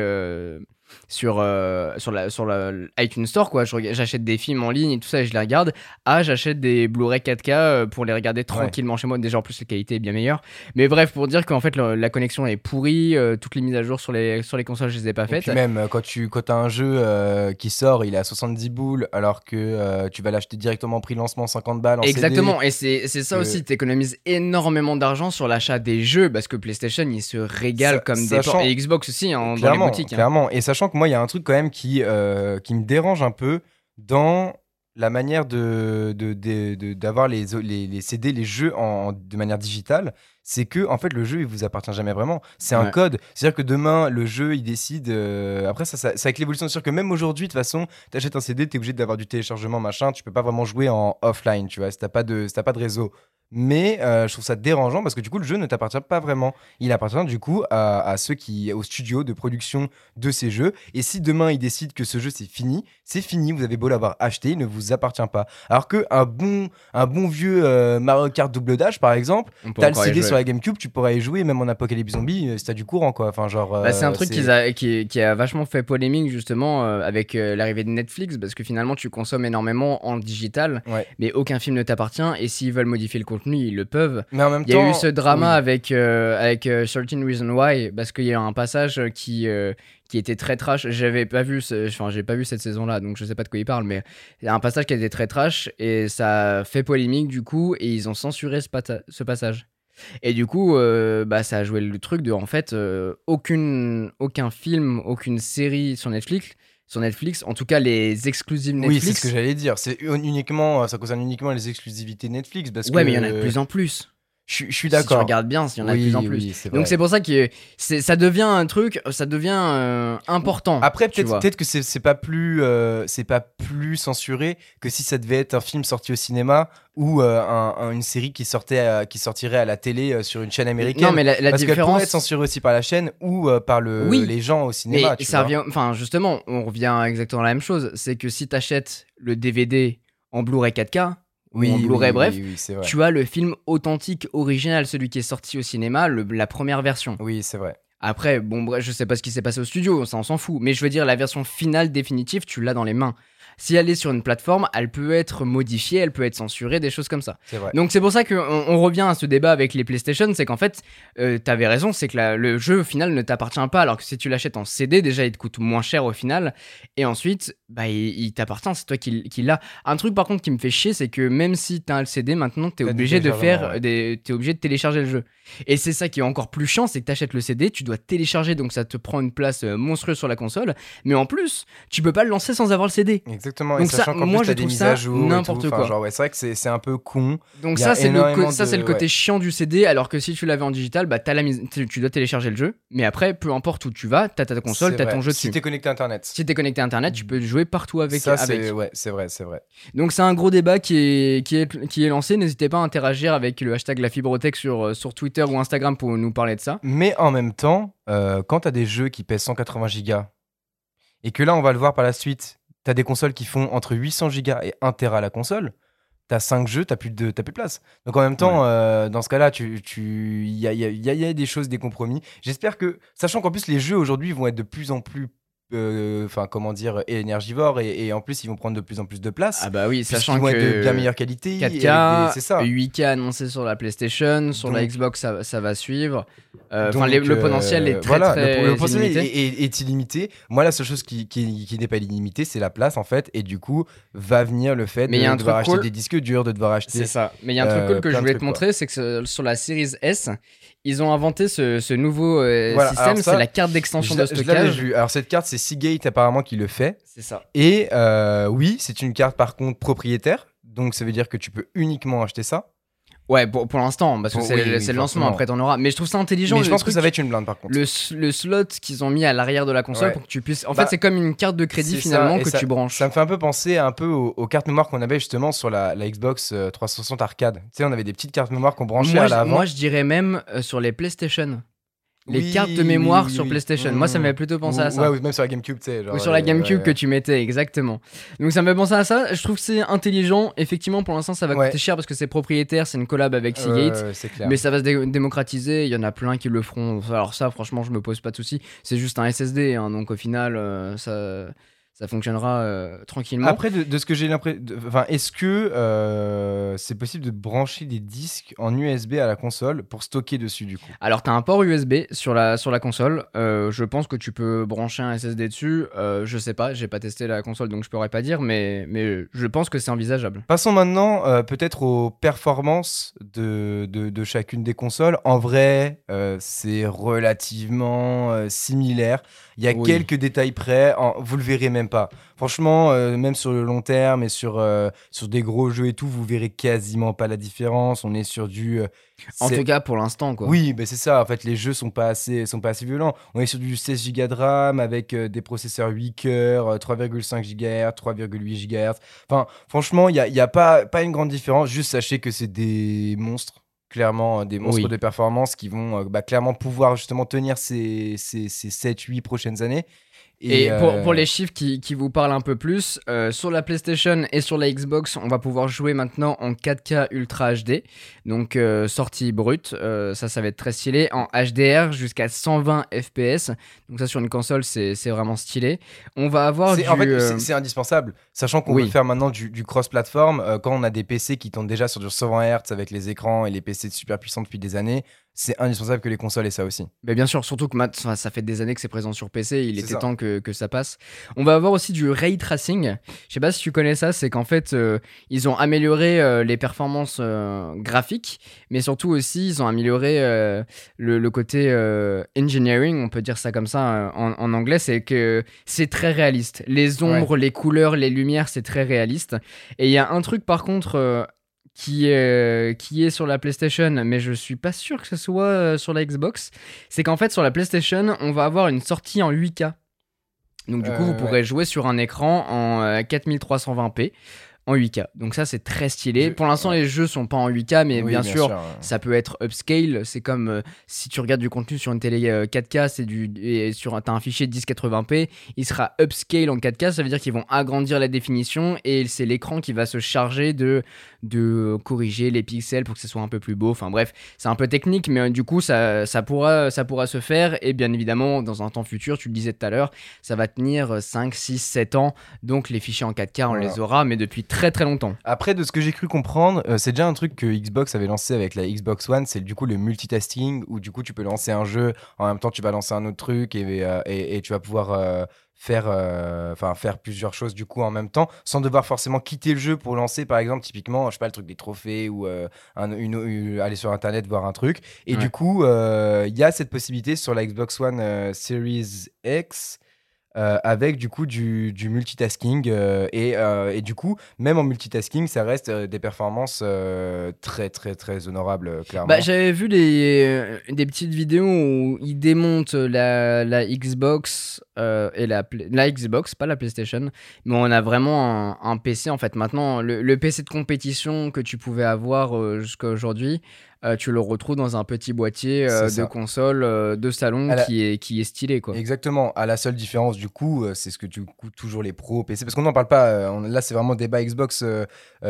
Sur, euh, sur, la, sur la iTunes Store, quoi. J'achète des films en ligne et tout ça et je les regarde. Ah, j'achète des Blu-ray 4K euh, pour les regarder tranquillement chez moi. Déjà, en plus, la qualité est bien meilleure. Mais bref, pour dire qu'en fait, le- la connexion est pourrie. euh, toutes les mises à jour sur les, sur les consoles, je les ai pas Et faites. puis même euh, quand tu quand as un jeu euh, qui sort, il est à 70 boules alors que tu vas l'acheter directement prix lancement 50 balles en CD. Exactement, et c'est c'est ça que- aussi, tu économises énormément d'argent sur l'achat des jeux parce que PlayStation il se régale comme des sachant-. Et Xbox aussi hein, dans les clairement, boutiques. hein. clairement. Et sachant que moi, il y a un truc quand même qui, euh, qui me dérange un peu dans la manière de d'avoir les, les, les CD, les jeux en, de manière digitale, c'est que en fait le jeu il vous appartient jamais vraiment. C'est un Ouais. code. C'est-à-dire que demain le jeu il décide. euh, après ça, ça- c'est avec l'évolution. C'est sûr que même aujourd'hui de toute façon, t'achètes un CD, t'es obligé d'avoir du téléchargement machin. Tu peux pas vraiment jouer en offline, tu vois. Si t'as pas de si t'as pas de réseau. Mais euh, je trouve ça dérangeant parce que du coup, le jeu ne t'appartient pas vraiment. Il appartient du coup à, à ceux qui, au studio de production de ces jeux. Et si demain ils décident que ce jeu c'est fini, c'est fini. Vous avez beau l'avoir acheté, il ne vous appartient pas. Alors que un bon, un bon vieux euh, Mario Kart Double Dash, par exemple, t'as le CD sur la GameCube, tu pourrais y jouer même en Apocalypse Zombie euh, si t'as du courant quoi. Enfin genre. Bah, c'est un euh, truc a- qui, qui a vachement fait polémique justement euh, avec euh, l'arrivée de Netflix parce que finalement tu consommes énormément en digital Ouais. mais aucun film ne t'appartient et s'ils veulent modifier le contenu ils le peuvent. Mais en même Il y temps. a eu ce drama oui. avec, euh, avec euh, 13 Reasons Why parce qu'il y a un passage qui, euh, qui était très trash. J'avais pas vu, ce- enfin j'ai pas vu cette saison-là donc je sais pas de quoi il parle mais il y a un passage qui était très trash et ça a fait polémique du coup et ils ont censuré ce, passage. Et du coup, euh, bah, ça a joué le truc de, en fait, euh, aucune, aucun film, aucune série sur Netflix, sur Netflix, en tout cas les exclusives Oui, Netflix. c'est ce que j'allais dire. C'est uniquement, ça concerne uniquement les exclusivités Netflix parce ouais, que. mais il y en a de plus en plus. Je, suis- je suis Si tu d'accord. regardes bien, il y en a de plus en plus. oui, Donc c'est pour ça que ça devient un truc, ça devient euh, important. Après, peut-être que c'est pas plus euh, c'est pas plus censuré que si ça devait être un film sorti au cinéma ou euh, un- un- une série qui sortait à- qui sortirait à la télé sur une chaîne américaine. non, mais la, la parce pourrait être censurée aussi par la chaîne ou par le, Oui. les gens au cinéma. Mais ça revient, enfin justement, on revient à exactement la même chose. C'est que si t'achètes le DVD en Blu-ray 4K, ou en Blu-ray, oui, bref, oui, oui, c'est vrai. tu as le film authentique, original, celui qui est sorti au cinéma, le- la première version. Oui, c'est vrai. Après, bon, bref, je sais pas ce qui s'est passé au studio, ça on s'en fout. Mais je veux dire, la version finale définitive, tu l'as dans les mains. Si elle est sur une plateforme, elle peut être modifiée, elle peut être censurée, des choses comme ça. C'est vrai. Donc c'est pour ça qu'on on revient à ce débat avec les PlayStation, c'est qu'en fait, euh, t'avais raison, c'est que la- le jeu au final ne t'appartient pas, alors que si tu l'achètes en CD, déjà il te coûte moins cher au final, et ensuite, bah il, il t'appartient, c'est toi qui, qui l'as. Un truc par contre qui me fait chier, c'est que même si t'as le CD, maintenant t'es obligé de faire, ouais. des, t'es obligé de télécharger le jeu. Et c'est ça qui est encore plus chiant, c'est que t'achètes le CD, tu dois télécharger, donc ça te prend une place euh, monstrueuse sur la console, mais en plus, tu peux pas le lancer sans avoir le CD. Exactement. Donc et ça, sachant qu'en moi, plus, je t'as des trouve mises ça à jour n'importe Enfin, quoi. genre, ouais, c'est vrai que c'est c'est un peu con. Donc ça c'est le, ça c'est le de- côté ouais. chiant du CD alors que si tu l'avais en digital bah t'as la mise tu dois télécharger le jeu mais après peu importe où tu vas t'as ta console t'as ton jeu Si dessus t'es connecté à Internet. si t'es connecté à internet tu peux jouer partout avec, ça, avec. c'est ouais, c'est vrai, c'est vrai. donc c'est un gros débat qui est, qui est, qui est lancé n'hésitez pas à interagir avec le hashtag la fibrotech sur, euh, sur Twitter ou Instagram pour nous parler de ça Mais en même temps, euh, quand t'as des jeux qui pèsent 180 gigas et que là, on va le voir par la suite, t'as des consoles qui font entre 800 gigas et 1 Tera la console. T'as 5 jeux, t'as plus, de, plus de place. Donc en même temps, euh, dans ce cas-là, tu, tu, il y a, il y a- il y a- il y a des choses, des compromis. J'espère que, sachant qu'en plus les jeux aujourd'hui vont être de plus en plus, euh, enfin comment dire, énergivores et, et en plus ils vont prendre de plus en plus de place. ah bah oui sachant vont être de que bien meilleure qualité. et avec 4K, des- C'est ça. 8K annoncé sur la PlayStation, sur la Xbox ça, ça va suivre. Euh, Enfin, Donc, les- le euh, potentiel est très voilà, très le, le potentiel illimité. est, est- est illimité. Moi, la seule chose qui, qui, qui n'est pas illimitée, c'est la place en fait. Et du coup, va venir le fait Mais de y a un devoir acheter cool. des disques durs, de devoir acheter. C'est ça. Mais il y a un truc euh, cool que je voulais te montrer, c'est que sur la Series S, ils ont inventé ce, ce nouveau euh, Voilà, système, c'est la carte d'extension de stockage. vu. Alors cette carte, c'est Seagate apparemment qui le fait. C'est ça. Et euh, oui, c'est une carte par contre propriétaire. Donc ça veut dire que tu peux uniquement acheter ça. Ouais, pour, pour l'instant, parce que c'est oui, le, oui, c'est le lancement, après t'en auras. Mais je trouve ça intelligent. Mais je pense que ça va être une blinde par contre. le, le slot qu'ils ont mis à l'arrière de la console Ouais. pour que tu puisses. En Bah, fait, c'est comme une carte de crédit ça, finalement que ça- tu branches. Ça me fait un peu penser un peu aux, aux cartes mémoire qu'on avait justement sur la, la Xbox euh, 360 arcade. Tu sais, on avait des petites cartes mémoire qu'on branchait moi, à je, l'avant. moi, je dirais même euh, sur les PlayStation. Les Oui, cartes de mémoire oui, sur oui. PlayStation. Moi, ça m'avait plutôt pensé à ça. Ouais, ou même sur la GameCube, tu sais. genre, Ou sur la GameCube ouais, que tu mettais, exactement. Donc ça me fait penser à ça. Je trouve que c'est intelligent. Effectivement, pour l'instant, ça va Ouais. coûter cher parce que c'est propriétaire, c'est une collab avec. Seagate. Mais ça va se dé- démocratiser, il y en a plein qui le feront. Alors ça, franchement, je me pose pas de soucis. C'est juste un SSD, hein, donc au final, euh, ça, ça fonctionnera euh, tranquillement. Après, de, de ce que j'ai l'impression. Enfin, est-ce que euh, c'est possible de brancher des disques en USB à la console pour stocker dessus, du coup? Alors, t'as un port USB sur la, sur la console. Euh, je pense que tu peux brancher un SSD dessus. Je sais pas, j'ai pas testé la console, donc je pourrais pas dire, mais, mais je pense que c'est envisageable. Passons maintenant peut-être aux performances de, de, de chacune des consoles. En vrai, c'est relativement similaire. Il y a Oui. quelques détails près. En- vous le verrez même même pas. Franchement, euh, même sur le long terme et sur, euh, sur des gros jeux et tout, vous verrez quasiment pas la différence. On est sur du. euh, En tout cas, pour l'instant, quoi. Oui, bah c'est ça. En fait, les jeux sont pas assez, sont pas assez violents. On est sur du 16 Go de RAM avec des processeurs 8 cœurs, euh, 3,5 GHz, 3,8 GHz. Enfin, franchement, il y a, y a pas, pas une grande différence. Juste sachez que c'est des monstres. Clairement, des monstres Oui. de performance qui vont bah, clairement pouvoir justement tenir ces, ces, ces 7-8 prochaines années. Et, pour, euh, pour les chiffres qui, qui vous parlent un peu plus, euh, sur la PlayStation et sur la Xbox, on va pouvoir jouer maintenant en 4K Ultra HD, donc euh, sortie brute, ça ça va être très stylé, en HDR jusqu'à 120 FPS, donc ça sur une console c'est vraiment stylé. On va avoir du... en fait, c'est- indispensable. Sachant qu'on oui. veut faire maintenant du, du cross-platform, quand on a des PC qui tournent déjà sur du 120 Hz avec les écrans et les PC super puissants depuis des années, c'est indispensable que les consoles aient ça aussi. Mais bien sûr, surtout que mat- enfin, ça fait des années que c'est présent sur PC, il était ça. temps que, que ça passe. On va avoir aussi du ray tracing. Je sais pas si tu connais ça, c'est qu'en fait, euh, ils ont amélioré euh, les performances euh, graphiques, mais surtout aussi, ils ont amélioré le, le côté engineering, on peut dire ça comme ça en, en anglais, c'est que c'est très réaliste. Les ombres, les couleurs, les lumières, c'est très réaliste. Et il y a un truc par contre. Euh, qui est, qui est sur la PlayStation, mais je suis pas sûr que ce soit euh, sur la Xbox, c'est qu'en fait sur la PlayStation, on va avoir une sortie en 8K. Donc du coup, Euh, vous pourrez jouer sur un écran en euh, 4320p en 8K. Donc ça, c'est très stylé. Je- Pour l'instant, les jeux sont pas en 8K, mais Oui, bien, sûr, euh, ça peut être upscale. C'est comme euh, si tu regardes du contenu sur une télé euh, 4K, c'est du et sur un- t'as un fichier 1080p, il sera upscale en 4K. Ça veut dire qu'ils vont agrandir la définition et c'est l'écran qui va se charger de de corriger les pixels pour que ce soit un peu plus beau. Enfin bref, c'est un peu technique, mais euh, du coup ça ça pourra ça pourra se faire et bien évidemment dans un temps futur, tu le disais tout à l'heure, ça va tenir euh, 5, 6, 7 ans. Donc les fichiers en 4K, on Voilà. les aura, mais depuis très très longtemps. Après, de ce que j'ai cru comprendre, euh, c'est déjà un truc que Xbox avait lancé avec la Xbox One, c'est du coup le multitasking, où du coup tu peux lancer un jeu, en même temps tu vas lancer un autre truc et, euh, et, et tu vas pouvoir euh, faire, enfin faire plusieurs choses du coup en même temps, sans devoir forcément quitter le jeu pour lancer par exemple typiquement, je sais pas, le truc des trophées ou un- une, une- aller sur internet voir un truc. Et Ouais. du coup, il y a cette possibilité sur la Xbox One Series X. euh, avec du coup du, multitasking euh, et, euh, et du coup même en multitasking ça reste des performances très très très honorables clairement Bah, j'avais vu des, petites vidéos où ils démontent la, Xbox et la, Xbox, pas la PlayStation, mais on a vraiment un, PC en fait. Maintenant, le, PC de compétition que tu pouvais avoir jusqu'à aujourd'hui, euh, tu le retrouves dans un petit boîtier euh, de console euh, de salon la- qui, est, qui est stylé quoi. Exactement. À la seule différence du coup, c'est ce que du coup toujours les pros PC, parce qu'on n'en parle pas. on- là, c'est vraiment débat Xbox,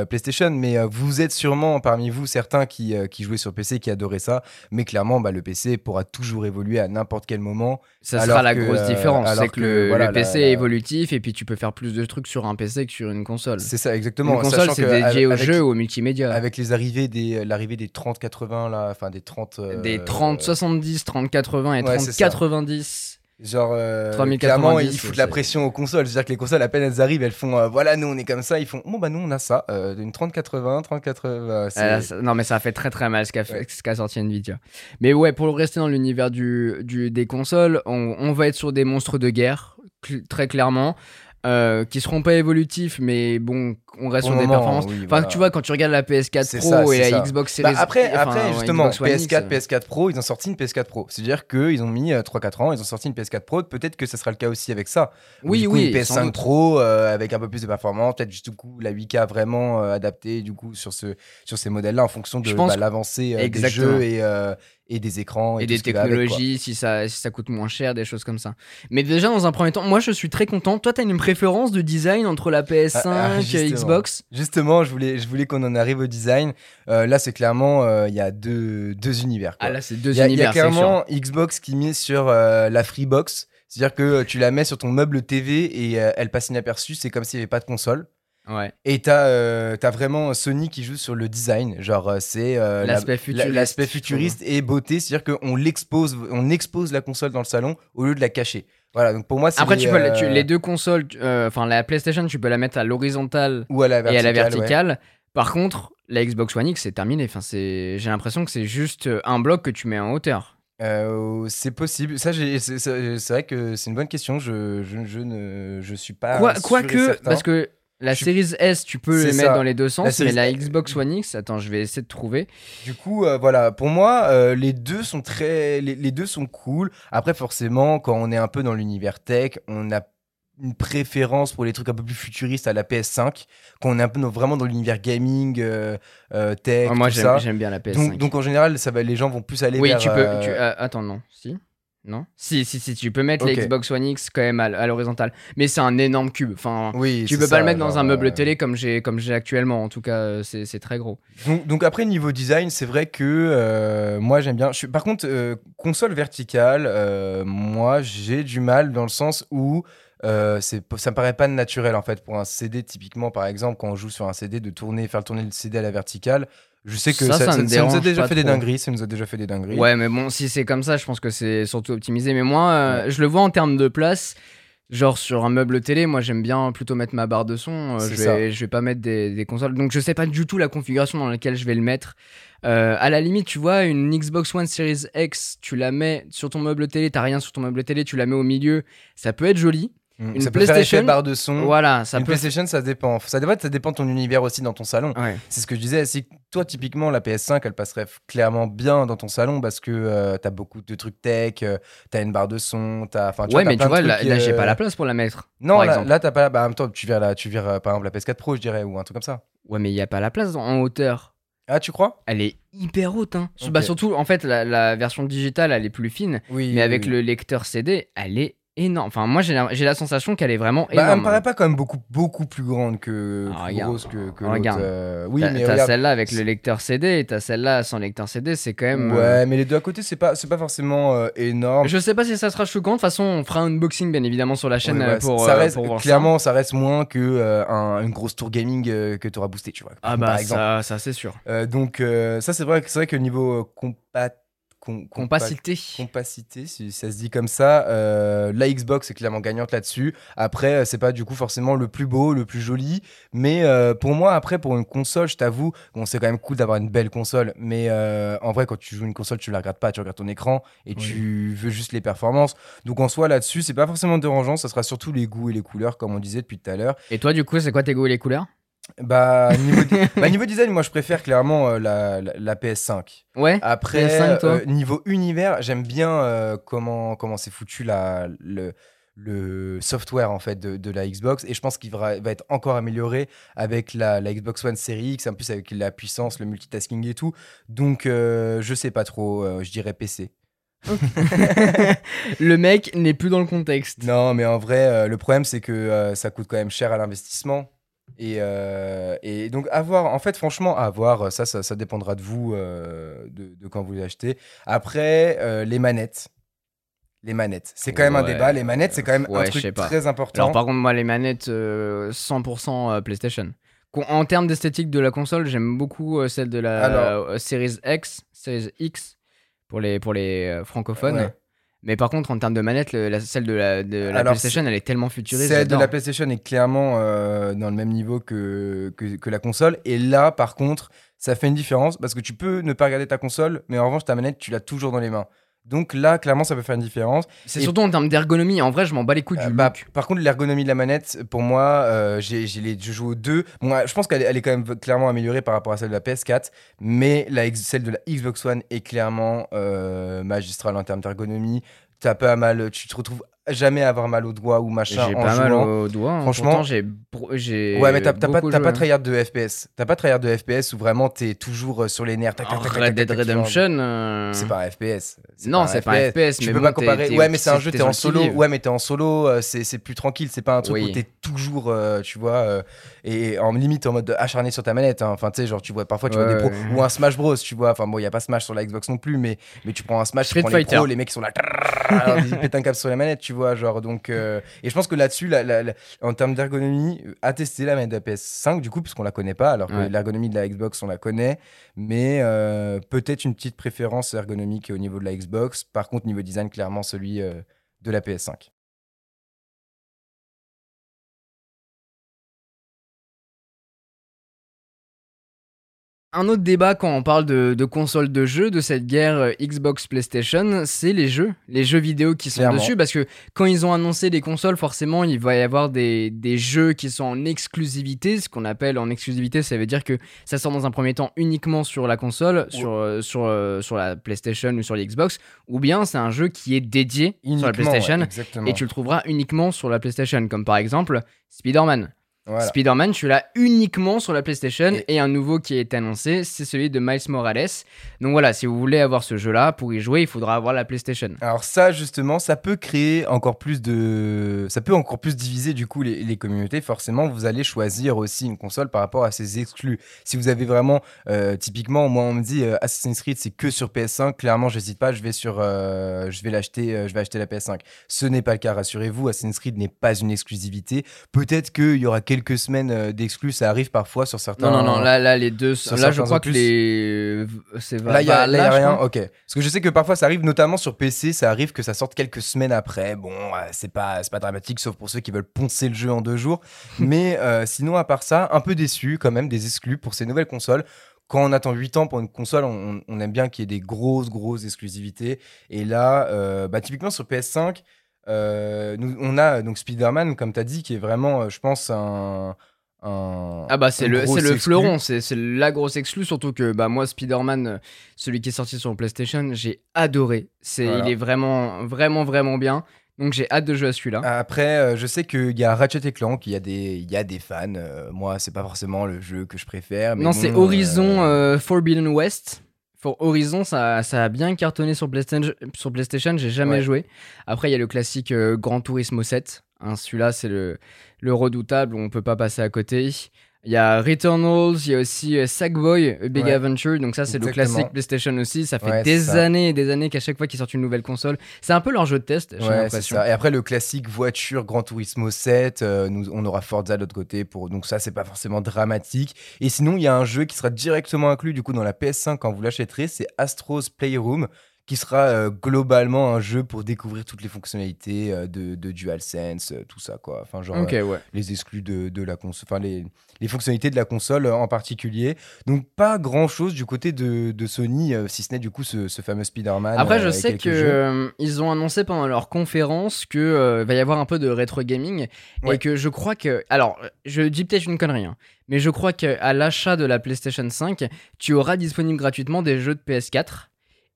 PlayStation, mais vous êtes sûrement parmi vous certains qui qui jouaient sur PC, qui adoraient ça. Mais clairement, bah, le PC pourra toujours évoluer à n'importe quel moment. Ça sera la que, grosse différence, c'est que, que, le, voilà, le la- PC la- est évolutif et puis tu peux faire plus de trucs sur un PC que sur une console. C'est ça, exactement. Une console, c'est dédié au jeu, au multimédia. Avec les arrivées des l'arrivée des 30-80 là, enfin des 30 euh, Des 30, 70, 30, 80 et ouais, 30, c'est ça. 90. Genre, euh, 3090, clairement, ils foutent la pression aux consoles. C'est-à-dire que les consoles, à peine elles arrivent, elles font, euh, voilà, nous on est comme ça. Ils font, bon bah nous on a ça, euh, une 3080, 3080. c'est- Euh, ça- non, mais ça fait très très mal ce qu'a Ouais. sorti Nvidia. Mais ouais, pour rester dans l'univers du, du- des consoles, on, on va être sur des monstres de guerre, cl- très clairement. Euh, qui seront pas évolutifs, mais bon, on reste Pour sur le des moment, performances. oui, enfin, voilà. tu vois, quand tu regardes la PS4 C'est Pro ça, et la ça. Xbox Bah, Series après, enfin, après justement, Xbox One X, PS4, euh, PS4 Pro, ils ont sorti une PS4 Pro. C'est-à-dire qu'ils ont mis euh, 3-4 ans, ils ont sorti une PS4 Pro. Peut-être que ça sera le cas aussi avec ça. Ou Oui, coup, oui, Une sans PS5 doute. Pro euh, avec un peu plus de performance, peut-être juste du coup la 8K vraiment euh, adaptée du coup sur, ce, sur ces modèles-là en fonction de bah, l'avancée euh, des jeux et, euh, et des écrans et, et des avec, technologies, si, ça, si ça coûte moins cher, des choses comme ça. Mais déjà, dans un premier temps, moi je suis très content. Toi, t'as une préférence de design entre la PS5 Ah, ah, et. Xbox? Justement, je voulais, je voulais qu'on en arrive au design. Euh, là, c'est clairement, euh, il y a deux, deux univers. quoi. Ah là, c'est deux y a, il y a univers, clairement Xbox qui mise sur euh, la Freebox. C'est-à-dire que tu la mets sur ton meuble TV et elle passe inaperçue. C'est comme s'il n'y avait pas de console. Ouais. Et t'as euh, t'as vraiment Sony qui joue sur le design. Genre, euh, c'est euh, la- L'aspect la- futuriste. et beauté. C'est-à-dire qu'on l'expose, on expose la console dans le salon au lieu de la cacher. Voilà, donc pour moi, c'est. Après, les, tu peux, euh, tu- les deux consoles, enfin la PlayStation, tu peux la mettre à l'horizontale Ou à la et verticale. à la ouais. verticale. Par contre, la Xbox One X, c'est terminé. Enfin, j'ai l'impression que c'est juste un bloc que tu mets en hauteur. Euh, c'est possible. Ça, c'est vrai que c'est une bonne question. Je, je, je ne je suis pas. Quoi- Quoique, certain. parce que la Je- Series S, tu peux les ça. mettre dans les deux sens, mais Series la Xbox One X, attends, je vais essayer de trouver. Du coup, euh, voilà, pour moi, euh, les deux sont très, les, les deux sont cool. Après, forcément, quand on est un peu dans l'univers tech, on a une préférence pour les trucs un peu plus futuristes à la PS5. Quand on est un peu vraiment dans l'univers gaming, euh, tech, Ah, moi, tout j'aime bien la PS5. Donc, donc en général, ça va, les gens vont plus aller oui, vers. tu peux. tu- attends, non. Si Non Si, si, si, tu peux mettre la Ok. Xbox One X quand même à, l'horizontale. Mais c'est un énorme cube. Enfin, Oui, tu peux pas le mettre dans un meuble euh, télé comme j'ai comme j'ai actuellement. En tout cas, euh, c'est c'est très gros. Donc, donc après niveau design, c'est vrai que euh, moi j'aime bien. Je suis, par contre, euh, console verticale, moi j'ai du mal dans le sens où euh, ça me paraît pas naturel en fait pour un CD typiquement par exemple quand on joue sur un CD de tourner, faire tourner le CD à la verticale. Je sais que Ça, ça, ça ça- me ça nous a déjà fait des dingueries, ça nous a déjà fait des dingueries. Ouais, mais bon, si c'est comme ça, je pense que c'est surtout optimisé. Mais moi, euh, je le vois en termes de place. Genre sur un meuble télé, moi j'aime bien plutôt mettre ma barre de son. euh, je, vais, je vais pas mettre des, des consoles. Donc je sais pas du tout la configuration dans laquelle je vais le mettre. Euh, à la limite, tu vois, une Xbox One Series X, tu la mets sur ton meuble télé, t'as rien sur ton meuble télé, tu la mets au milieu, ça peut être joli. Mm. Une ça peut faire PlayStation, barre de son. Voilà, ça une peut. PlayStation, ça dépend. Ça dépend, ça dépend de ton univers aussi dans ton salon. Ouais. C'est ce que je disais. Si toi, typiquement, la PS5, elle passerait clairement bien dans ton salon parce que euh, t'as beaucoup de trucs tech, euh, t'as une barre de son, t'as. Enfin, ouais, mais tu vois, là, j'ai euh, pas la place pour la mettre. Non, par là, exemple. là, t'as pas. Bah, en même temps, tu vires, la, tu vires par exemple la PS4 Pro, je dirais, ou un truc comme ça. Ouais, mais il y a pas la place en hauteur. Ah, tu crois? Elle est hyper haute. Hein. Bah, surtout, en fait, la, la version digitale, elle est plus fine. Oui. Mais avec le lecteur CD, elle est énorme. Enfin, moi, j'ai la, la sensation qu'elle est vraiment Bah, elle énorme. me paraît pas quand même beaucoup, beaucoup plus grande que. Ah, plus regarde. grosse que, que Regarde. euh, Oui, mais t'as celle-là avec le lecteur CD et t'as celle-là sans lecteur CD, c'est quand même. Ouais, euh, mais les deux à côté, c'est pas, c'est pas forcément euh, énorme. Je sais pas si ça sera choquant. De toute façon, on fera un unboxing bien évidemment sur la chaîne Ouais, euh, ouais, pour, ça euh, reste, pour voir clairement, ça. reste moins que euh, un- une grosse tour gaming euh, que tu auras boosté, tu vois. Ah par bah exemple. ça, ça c'est sûr. Euh, donc euh, ça, c'est vrai, que- c'est vrai que niveau euh, compat, com- compa- Compacité. compacité, si ça se dit comme ça, euh, la Xbox est clairement gagnante là-dessus. Après, euh, c'est pas du coup forcément le plus beau, le plus joli, mais euh, pour moi, après, pour une console, je t'avoue, bon, c'est quand même cool d'avoir une belle console, mais euh, en vrai, quand tu joues une console, tu la regardes pas, tu regardes ton écran et Oui. tu veux juste les performances. Donc en soi, là-dessus, c'est pas forcément dérangeant, ça sera surtout les goûts et les couleurs, comme on disait depuis tout à l'heure. Et toi, du coup, c'est quoi tes goûts et les couleurs? Bah, niveau, <laughs> bah, niveau design, moi, je préfère clairement euh, la, la- la PS5. Ouais. Après, PS5, toi euh, niveau univers, j'aime bien euh, comment comment c'est foutu la, le, le software en fait de, de la Xbox et je pense qu'il va, va être encore amélioré avec la, la Xbox One Series X, en plus avec la puissance, le multitasking et tout. Donc, je sais pas trop, je dirais PC. <laughs> le mec n'est plus dans le contexte. Non, mais en vrai, le problème c'est que ça coûte quand même cher à l'investissement. Et, euh, et donc, avoir, en fait, franchement, à voir, ça, ça, ça dépendra de vous, euh, de, de quand vous l'achetez. Après, euh, les manettes. Les manettes. C'est quand même un débat. Les manettes, c'est quand même ouais, un truc très important. Alors par contre, moi, les manettes euh, 100% euh, PlayStation. En termes d'esthétique de la console, j'aime beaucoup euh, celle de la Alors- euh, Series X, Series X pour les, pour les euh, francophones. Ouais. Mais par contre, en termes de manette, le- la, celle de la, de la Alors, PlayStation, elle est tellement futuriste. Celle de la PlayStation est clairement euh, dans le même niveau que, que, que la console. Et là, par contre, ça fait une différence parce que tu peux ne pas regarder ta console, mais en revanche, ta manette, tu l'as toujours dans les mains. Donc là, clairement, ça peut faire une différence. C'est surtout en termes d'ergonomie. En vrai, je m'en bats les couilles Euh, du bah, par contre, l'ergonomie de la manette, pour moi, euh, j'ai, j'ai les, je joue aux deux. Bon, euh, je pense qu'elle est, elle est quand même clairement améliorée par rapport à celle de la PS4, mais la, celle de la Xbox One est clairement euh, magistrale en termes d'ergonomie. T'as pas mal, tu te retrouves jamais avoir mal aux doigts ou machin J'ai pas mal jouant. aux doigts. hein. Franchement- j'ai. Ouais, mais t'as, pas, joué, pas tryhard de FPS. T'as pas tryhard de FPS où vraiment t'es toujours euh, sur les nerfs. tac, tac, Oh, tac, tac, Red Dead Redemption. euh, C'est pas un FPS. Non, c'est pas un FPS, Tu mais peux bon, pas comparer. t'es- ouais, mais c'est un jeu, t'es en solo. Ouais, mais t'es en solo, euh, c'est plus tranquille. C'est pas un truc Oui. où t'es toujours, euh, tu vois, euh, et en limite en mode acharné sur ta manette. hein. Enfin, tu sais, genre, tu vois, parfois tu vois des pros. Ou un Smash Bros, tu vois. Enfin, bon, y a pas Smash sur la Xbox non plus, mais, tu prends un Smash, tu prends les pros, les mecs sont là. ils pètent un câble sur la manette, tu vois, genre, donc. euh, et je pense que là-dessus, la- la- la- en termes d'ergonomie, euh, à tester la manette de la PS5, du coup, puisqu'on la connaît pas, alors que Ouais. l'ergonomie de la Xbox, on la connaît, mais euh, peut-être une petite préférence ergonomique au niveau de la Xbox. Par contre, niveau design, clairement celui de la PS5. Un autre débat quand on parle de, de consoles de jeux, de cette guerre euh, Xbox PlayStation, c'est les jeux, les jeux vidéo qui sont Clairement. dessus, parce que quand ils ont annoncé les consoles, forcément, il va y avoir des, des jeux qui sont en exclusivité. Ce qu'on appelle en exclusivité, ça veut dire que ça sort dans un premier temps uniquement sur la console, sur, euh, sur, euh, sur la PlayStation ou sur les Xbox, ou bien c'est un jeu qui est dédié sur la PlayStation. ouais. Et tu le trouveras uniquement sur la PlayStation, comme par exemple Spider-Man. Voilà. Spider-Man, tu l'as uniquement sur la PlayStation Et- et... un nouveau qui est annoncé, c'est celui de Miles Morales. Donc voilà, si vous voulez avoir ce jeu-là, pour y jouer, il faudra avoir la PlayStation. Alors ça, justement, ça peut créer encore plus de... Ça peut encore plus diviser, du coup, les, les communautés. Forcément, vous allez choisir aussi une console par rapport à ses exclus. Si vous avez vraiment... euh, typiquement, moi, on me dit euh, Assassin's Creed, c'est que sur PS5. Clairement, j'hésite pas, je vais sur... euh, je vais l'acheter, je vais acheter la PS5. Ce n'est pas le cas, rassurez-vous. Assassin's Creed n'est pas une exclusivité. Peut-être qu'il y aura quelques semaines euh, d'exclus. Ça arrive parfois sur certains... Non, non, non, là, là les deux. sur Là, je crois que les. C'est Là, il y a, là, y a je rien. Ok. Parce que je sais que parfois ça arrive, notamment sur PC, ça arrive que ça sorte quelques semaines après. Bon, euh, c'est pas, pas dramatique, sauf pour ceux qui veulent poncer le jeu en deux jours. <laughs> Mais euh, sinon, à part ça, un peu déçu quand même des exclus pour ces nouvelles consoles. Quand on attend 8 ans pour une console, on, on aime bien qu'il y ait des grosses, grosses exclusivités. Et là, euh, bah, typiquement sur PS5, euh, nous, on a donc Spider-Man, comme tu as dit, qui est vraiment, euh, je pense, un. un- Ah bah c'est le, le fleuron, c'est c'est la grosse exclue, surtout que bah moi Spider-Man, euh, celui qui est sorti sur PlayStation, j'ai adoré. C'est, Voilà. Il est vraiment, vraiment, vraiment bien. Donc j'ai hâte de jouer à celui-là. Après, euh, je sais qu'il y a Ratchet et Clank, il y a des, il y a des fans. euh, moi, c'est pas forcément le jeu que je préfère. Mais non, bon, c'est Horizon euh, Forbidden West. For Horizon, ça, ça a bien cartonné sur PlayStation, sur PlayStation j'ai jamais Ouais. joué. Après, il y a le classique euh, Gran Turismo 7. Hein, Celui-là, c'est le, le redoutable, on peut pas passer à côté. Il y a Returnals, il y a aussi euh, Sackboy, A Big Ouais. Adventure. Donc ça, c'est le classique PlayStation aussi. Ça fait Ouais, des ça. années et des années qu'à chaque fois qu'ils sortent une nouvelle console, c'est un peu leur jeu de test, j'ai Ouais, l'impression. Et après, le classique voiture Gran Turismo 7, euh, nous, on aura Forza de l'autre côté. Pour... Donc, ça, c'est pas forcément dramatique. Et sinon, il y a un jeu qui sera directement inclus du coup dans la PS5 quand vous l'achèterez c'est Astro's Playroom, qui sera euh, globalement un jeu pour découvrir toutes les fonctionnalités euh, de, de DualSense, euh, tout ça, quoi. Enfin, genre. Ouais. les exclus de, de la console, enfin les, les fonctionnalités de la console en particulier. Donc pas grand chose du côté de, de Sony, si ce n'est du coup ce, ce fameux Spider-Man. Après, je sais que euh, ils ont annoncé pendant leur conférence que euh, va y avoir un peu de rétro gaming Ouais. et que je crois que alors je dis peut-être une connerie hein, mais je crois qu'à l'achat de la PlayStation 5, tu auras disponible gratuitement des jeux de PS4.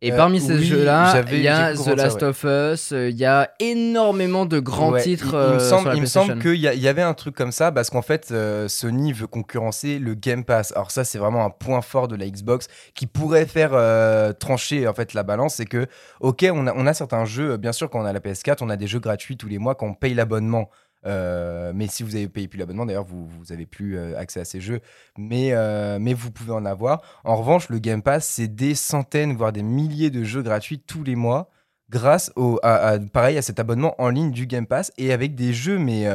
Et Euh, parmi ces oui, jeux-là, il y a The ça, Last ouais. of Us, euh, il y a énormément de grands Ouais, titres il, il me euh, semble, qu'il y, avait un truc comme ça parce qu'en fait euh, Sony veut concurrencer le Game Pass. Alors ça c'est vraiment un point fort de la Xbox qui pourrait faire euh, trancher en fait la balance. C'est que ok on a, on a certains jeux, bien sûr quand on a la PS4 on a des jeux gratuits tous les mois quand on paye l'abonnement. Euh, mais si vous avez payé plus l'abonnement, d'ailleurs, vous, vous avez plus euh, accès à ces jeux, mais, euh, mais vous pouvez en avoir. En revanche, le Game Pass, c'est des centaines, voire des milliers de jeux gratuits tous les mois, grâce à, pareil, à cet abonnement en ligne du Game Pass et avec des jeux, mais,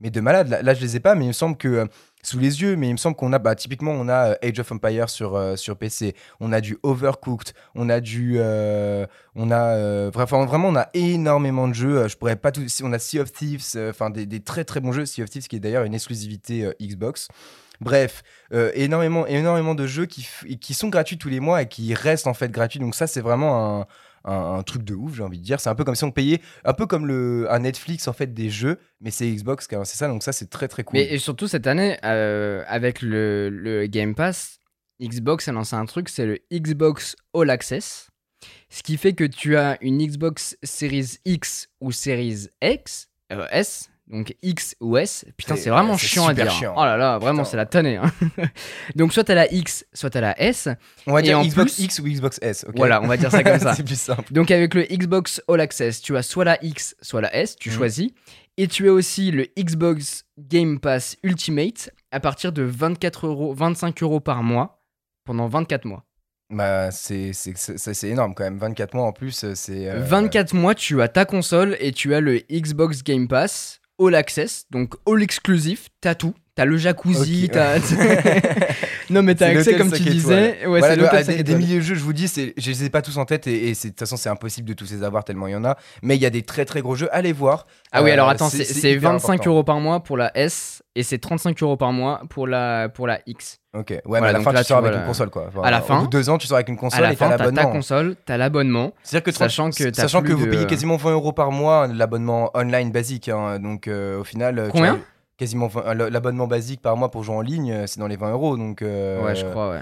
mais de malade. Là, là, je les ai pas, mais il me semble que sous les yeux, mais il me semble qu'on a, bah, typiquement, on a euh, Age of Empires sur, euh, sur PC, on a du Overcooked, on a du, euh, on a, vra- enfin, vraiment, on a énormément de jeux. Je pourrais pas tout, on a Sea of Thieves, enfin des, très très bons jeux. Sea of Thieves qui est d'ailleurs une exclusivité Xbox. Bref, énormément, énormément de jeux qui, qui sont gratuits tous les mois et qui restent en fait gratuits. Donc ça, c'est vraiment un, un, truc de ouf, j'ai envie de dire. C'est un peu comme si on payait, un peu comme le, un Netflix en fait des jeux, mais c'est Xbox qui a ça. Donc ça, c'est très très cool. Et surtout cette année, euh, avec le, le Game Pass, Xbox a lancé un truc, c'est le Xbox All Access. Ce qui fait que tu as une Xbox Series X ou Series X, euh, S, donc X ou S. Putain, C'est- vraiment chiant à super dire. chiant. Oh là là, vraiment, Putain. c'est la tannée. hein. <laughs> donc soit t'as la X, soit t'as la S. on va et dire en Xbox plus- X ou Xbox S. ok Voilà, on va dire ça comme ça. <laughs> c'est plus simple. Donc avec le Xbox All Access, tu as soit la X, soit la S, tu Mhm. choisis. Et tu as aussi le Xbox Game Pass Ultimate à partir de 24 euros, 25 euros par mois pendant 24 mois. Bah, c'est c'est- c'est- c'est- c'est énorme quand même. 24 mois en plus, euh, c'est. euh, 24 mois, tu as ta console et tu as le Xbox Game Pass All Access, donc All Exclusif, t'as tout. T'as le jacuzzi, t'as. <laughs> non, mais t'as accès, comme tu disais. Ouais, Voilà, à cinq des, milliers de jeux, je vous dis, je les ai pas tous en tête et, de toute façon, c'est impossible de tous les avoir tellement il y en a. Mais il y a des très très gros jeux. Allez voir. Ah oui, Euh, alors attends, c'est c'est hyper 25 important. euros par mois pour la S et c'est 35 euros par mois pour la, pour la X. Ok, ouais, mais à la fin, là, tu sors avec une console quoi. Enfin, À la Au fin- bout de deux ans, tu sors avec une À console la et t'as t'as ta l'abonnement. console, t'as l'abonnement. C'est-à-dire que, Sachant que sachant que vous payez quasiment 20 euros par mois l'abonnement online basique. hein. donc euh, au final. euh, Combien Quasiment 20 euh, l'abonnement basique par mois pour jouer en ligne, euh, c'est dans les 20 euros. Donc, euh, Ouais, je crois, ouais.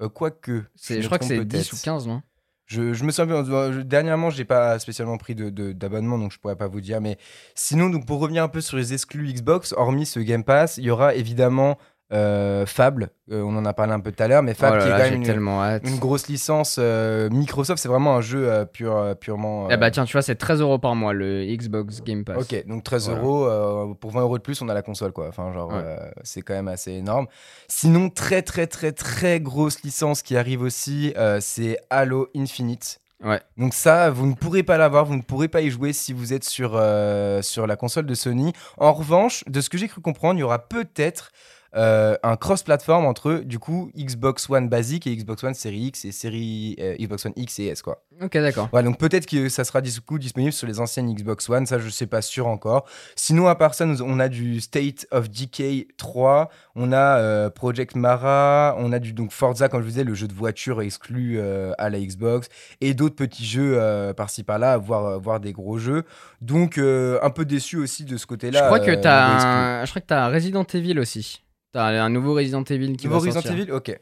euh, Quoique. Je crois que c'est 10 ou peut-être. 15, non? Je, je me souviens, je- dernièrement, j'ai pas spécialement pris de, de- d'abonnement, donc je pourrais pas vous dire. Mais sinon, donc pour revenir un peu sur les exclus Xbox, hormis ce Game Pass, il y aura évidemment euh, Fable. Euh, on en a parlé un peu tout à l'heure, mais Oh Fable là qui est quand même une, grosse licence euh, Microsoft. C'est vraiment un jeu pur, purement. Eh euh, bah tiens, tu vois, c'est 13 euros par mois le Xbox Game Pass. Ok, donc 13 Voilà. euros, pour 20 euros de plus, on a la console, quoi. Enfin, genre, Ouais. c'est quand même assez énorme. Sinon, très, très, très, très grosse licence qui arrive aussi, c'est Halo Infinite. Ouais. Donc ça, vous ne pourrez pas l'avoir, vous ne pourrez pas y jouer si vous êtes sur, sur la console de Sony. En revanche, de ce que j'ai cru comprendre, il y aura peut-être euh, un cross-platform entre, du coup, Xbox One basique et Xbox One Série X et série euh, Xbox One X et S, quoi. Ok, d'accord. Ouais, donc peut-être que ça sera du coup disponible sur les anciennes Xbox One, ça je sais pas sûr encore. Sinon, à part ça, nous- on a du State of Decay 3, on a euh, Project Mara, on a du donc Forza, comme je vous disais, le jeu de voiture exclu à la Xbox, et d'autres petits jeux par-ci par-là, voire, voire des gros jeux. Donc un peu déçu aussi de ce côté-là. je crois que un... je crois que t'as Resident Evil aussi. T'as un nouveau Resident Evil qui Nouveau va Resident sortir. Evil, ok.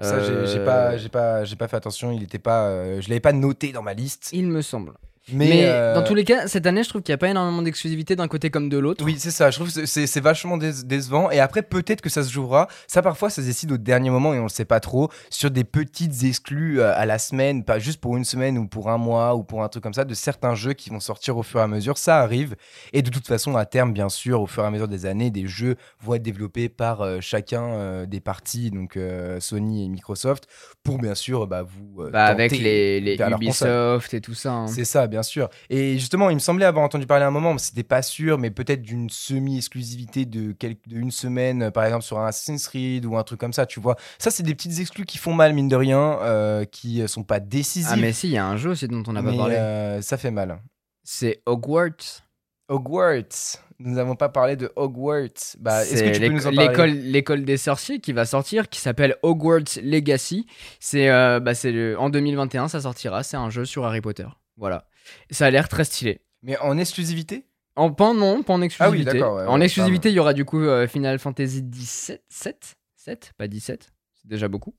Ça, j'ai- j'ai Euh, pas, j'ai pas, j'ai pas fait attention. Il était pas, euh, je l'avais pas noté dans ma liste. Il me semble. Mais, Mais, euh, dans tous les cas, cette année, je trouve qu'il n'y a pas énormément d'exclusivité d'un côté comme de l'autre. Oui, c'est ça. Je trouve que c'est- vachement dé- décevant. Et après, peut-être que ça se jouera. Ça, parfois, ça se décide au dernier moment et on le sait pas trop. Sur des petites exclus euh, à la semaine, pas juste pour une semaine ou pour un mois ou pour un truc comme ça, de certains jeux qui vont sortir au fur et à mesure. Ça arrive. Et de toute façon, à terme, bien sûr, au fur et à mesure des années, des jeux vont être développés par euh, chacun euh, des parties, donc euh, Sony et Microsoft, pour bien sûr bah, vous. euh, Bah, avec les. Ubisoft et tout ça. hein. C'est ça, bien sûr. Et justement, il me semblait avoir entendu parler à un moment, mais c'était pas sûr, mais peut-être d'une semi-exclusivité de, quelques- de une semaine, par exemple sur un Assassin's Creed ou un truc comme ça, tu vois. Ça, c'est des petites exclus qui font mal, mine de rien, euh, qui sont pas décisives. Ah, mais si, il y a un jeu aussi dont on n'a pas parlé. euh, ça fait mal. C'est Hogwarts. Hogwarts. Nous n'avons pas parlé de Hogwarts. Bah, est-ce que C'est tu peux nous en l'éco- parler l'école, l'école des sorciers qui va sortir, qui s'appelle Hogwarts Legacy. C'est, euh, bah, c'est en 2021, ça sortira. C'est un jeu sur Harry Potter. Voilà. Ça a l'air très stylé. Mais en exclusivité? En pas non, pas en exclusivité. d'accord, ouais, en ouais, exclusivité, il y aura du coup euh, Final Fantasy 17, 7, 7, pas 17. C'est déjà beaucoup.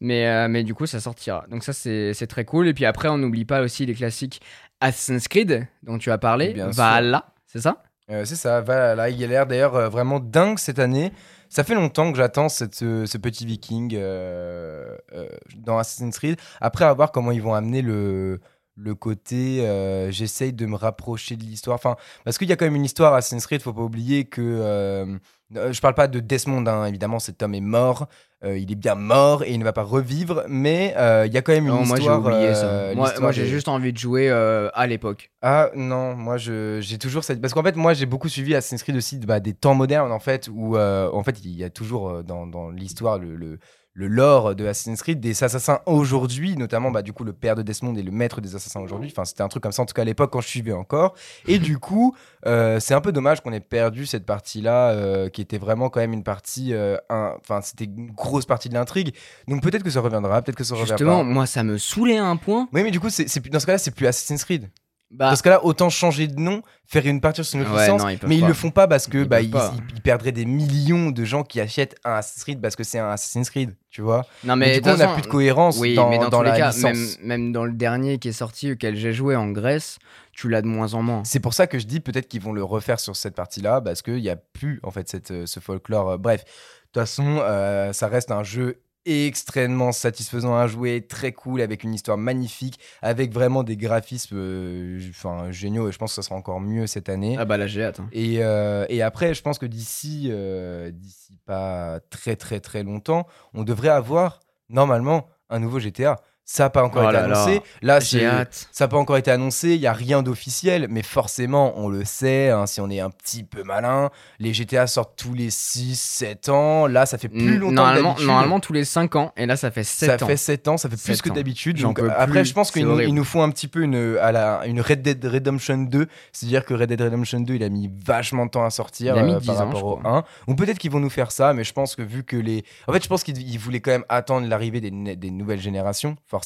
Mais, euh, mais du coup, ça sortira. Donc ça, c'est très cool. Et puis après, on n'oublie pas aussi les classiques Assassin's Creed, dont tu as parlé. Bien. Valhalla, c'est ça? Euh, c'est ça, voilà, il a l'air d'ailleurs euh, vraiment dingue cette année. Ça fait longtemps que j'attends cette, ce, ce petit viking euh, euh, dans Assassin's Creed. Après, à voir comment ils vont amener le, le côté euh, j'essaye de me rapprocher de l'histoire. Enfin, parce qu'il y a quand même une histoire à Assassin's Creed, faut pas oublier que. euh, euh, je parle pas de Desmond, hein, évidemment, cet homme est mort. Euh, il est bien mort et il ne va pas revivre, mais il y a quand même une Non, moi, j'ai histoire. oublié ça. Moi, j'ai des- juste envie de jouer à l'époque. ah non, moi j'ai toujours cette parce qu'en fait moi j'ai beaucoup suivi Assassin's Creed aussi bah, des temps modernes en fait où en fait il y a toujours dans, dans l'histoire le, le le lore de Assassin's Creed des assassins aujourd'hui notamment bah du coup le père de Desmond et le maître des assassins aujourd'hui enfin c'était un truc comme ça en tout cas à l'époque quand je suivais encore et du coup euh, c'est un peu dommage qu'on ait perdu cette partie là qui était vraiment quand même une partie euh, un- enfin c'était une grosse partie de l'intrigue donc peut-être que ça reviendra peut-être que ça reviendra Justement, pas. moi, ça me saulait à un point. oui mais du coup c'est dans ce cas-là c'est plus Assassin's Creed Bah, dans ce cas-là, autant changer de nom, faire une partie sur une autre Ouais, licence, non, ils peuvent mais ils pas. le font pas parce que Ils bah, ils, pas. ils- ils perdraient des millions de gens qui achètent un Assassin's Creed parce que c'est un Assassin's Creed, tu vois. non, Mais, mais, du coup, on façon, plus de cohérence Oui, dans, mais dans, dans tous les cas, licence. même, même dans le dernier qui est sorti, auquel j'ai joué en Grèce, tu l'as de moins en moins. C'est pour ça que je dis peut-être qu'ils vont le refaire sur cette partie-là parce qu'il n'y a plus en fait cette, euh, ce folklore. Euh, Bref, de toute façon, euh, ça reste un jeu extrêmement satisfaisant à jouer, très cool, avec une histoire magnifique, avec vraiment des graphismes euh, géniaux et je pense que ça sera encore mieux cette année. Ah bah là, j'ai hâte. hein. Et, euh, et après, je pense que d'ici, euh, d'ici pas très très très longtemps, on devrait avoir normalement un nouveau GTA. Ça n'a pas encore Oh été là là. annoncé. Là, J'ai c'est hâte. ça n'a pas encore été annoncé, il n'y a rien d'officiel, mais forcément, on le sait, hein, si on est un petit peu malin, les GTA sortent tous les 6-7 ans, là ça fait plus longtemps que Normalement, d'habitude. normalement tous les 5 ans, et là ça fait 7 ça ans. fait 7 ans, ça fait plus que d'habitude. Donc, Après, je pense qu'ils nous, font un petit peu une, à la, une Red Dead Redemption 2. C'est-à-dire que Red Dead Redemption 2, il a mis vachement de temps à sortir Il a mis euh, 10 par ans, rapport je au crois. 1. Ou peut-être qu'ils vont nous faire ça, mais je pense que vu que les. En fait, je pense qu'ils ils voulaient quand même attendre l'arrivée des, des nouvelles générations, forcément,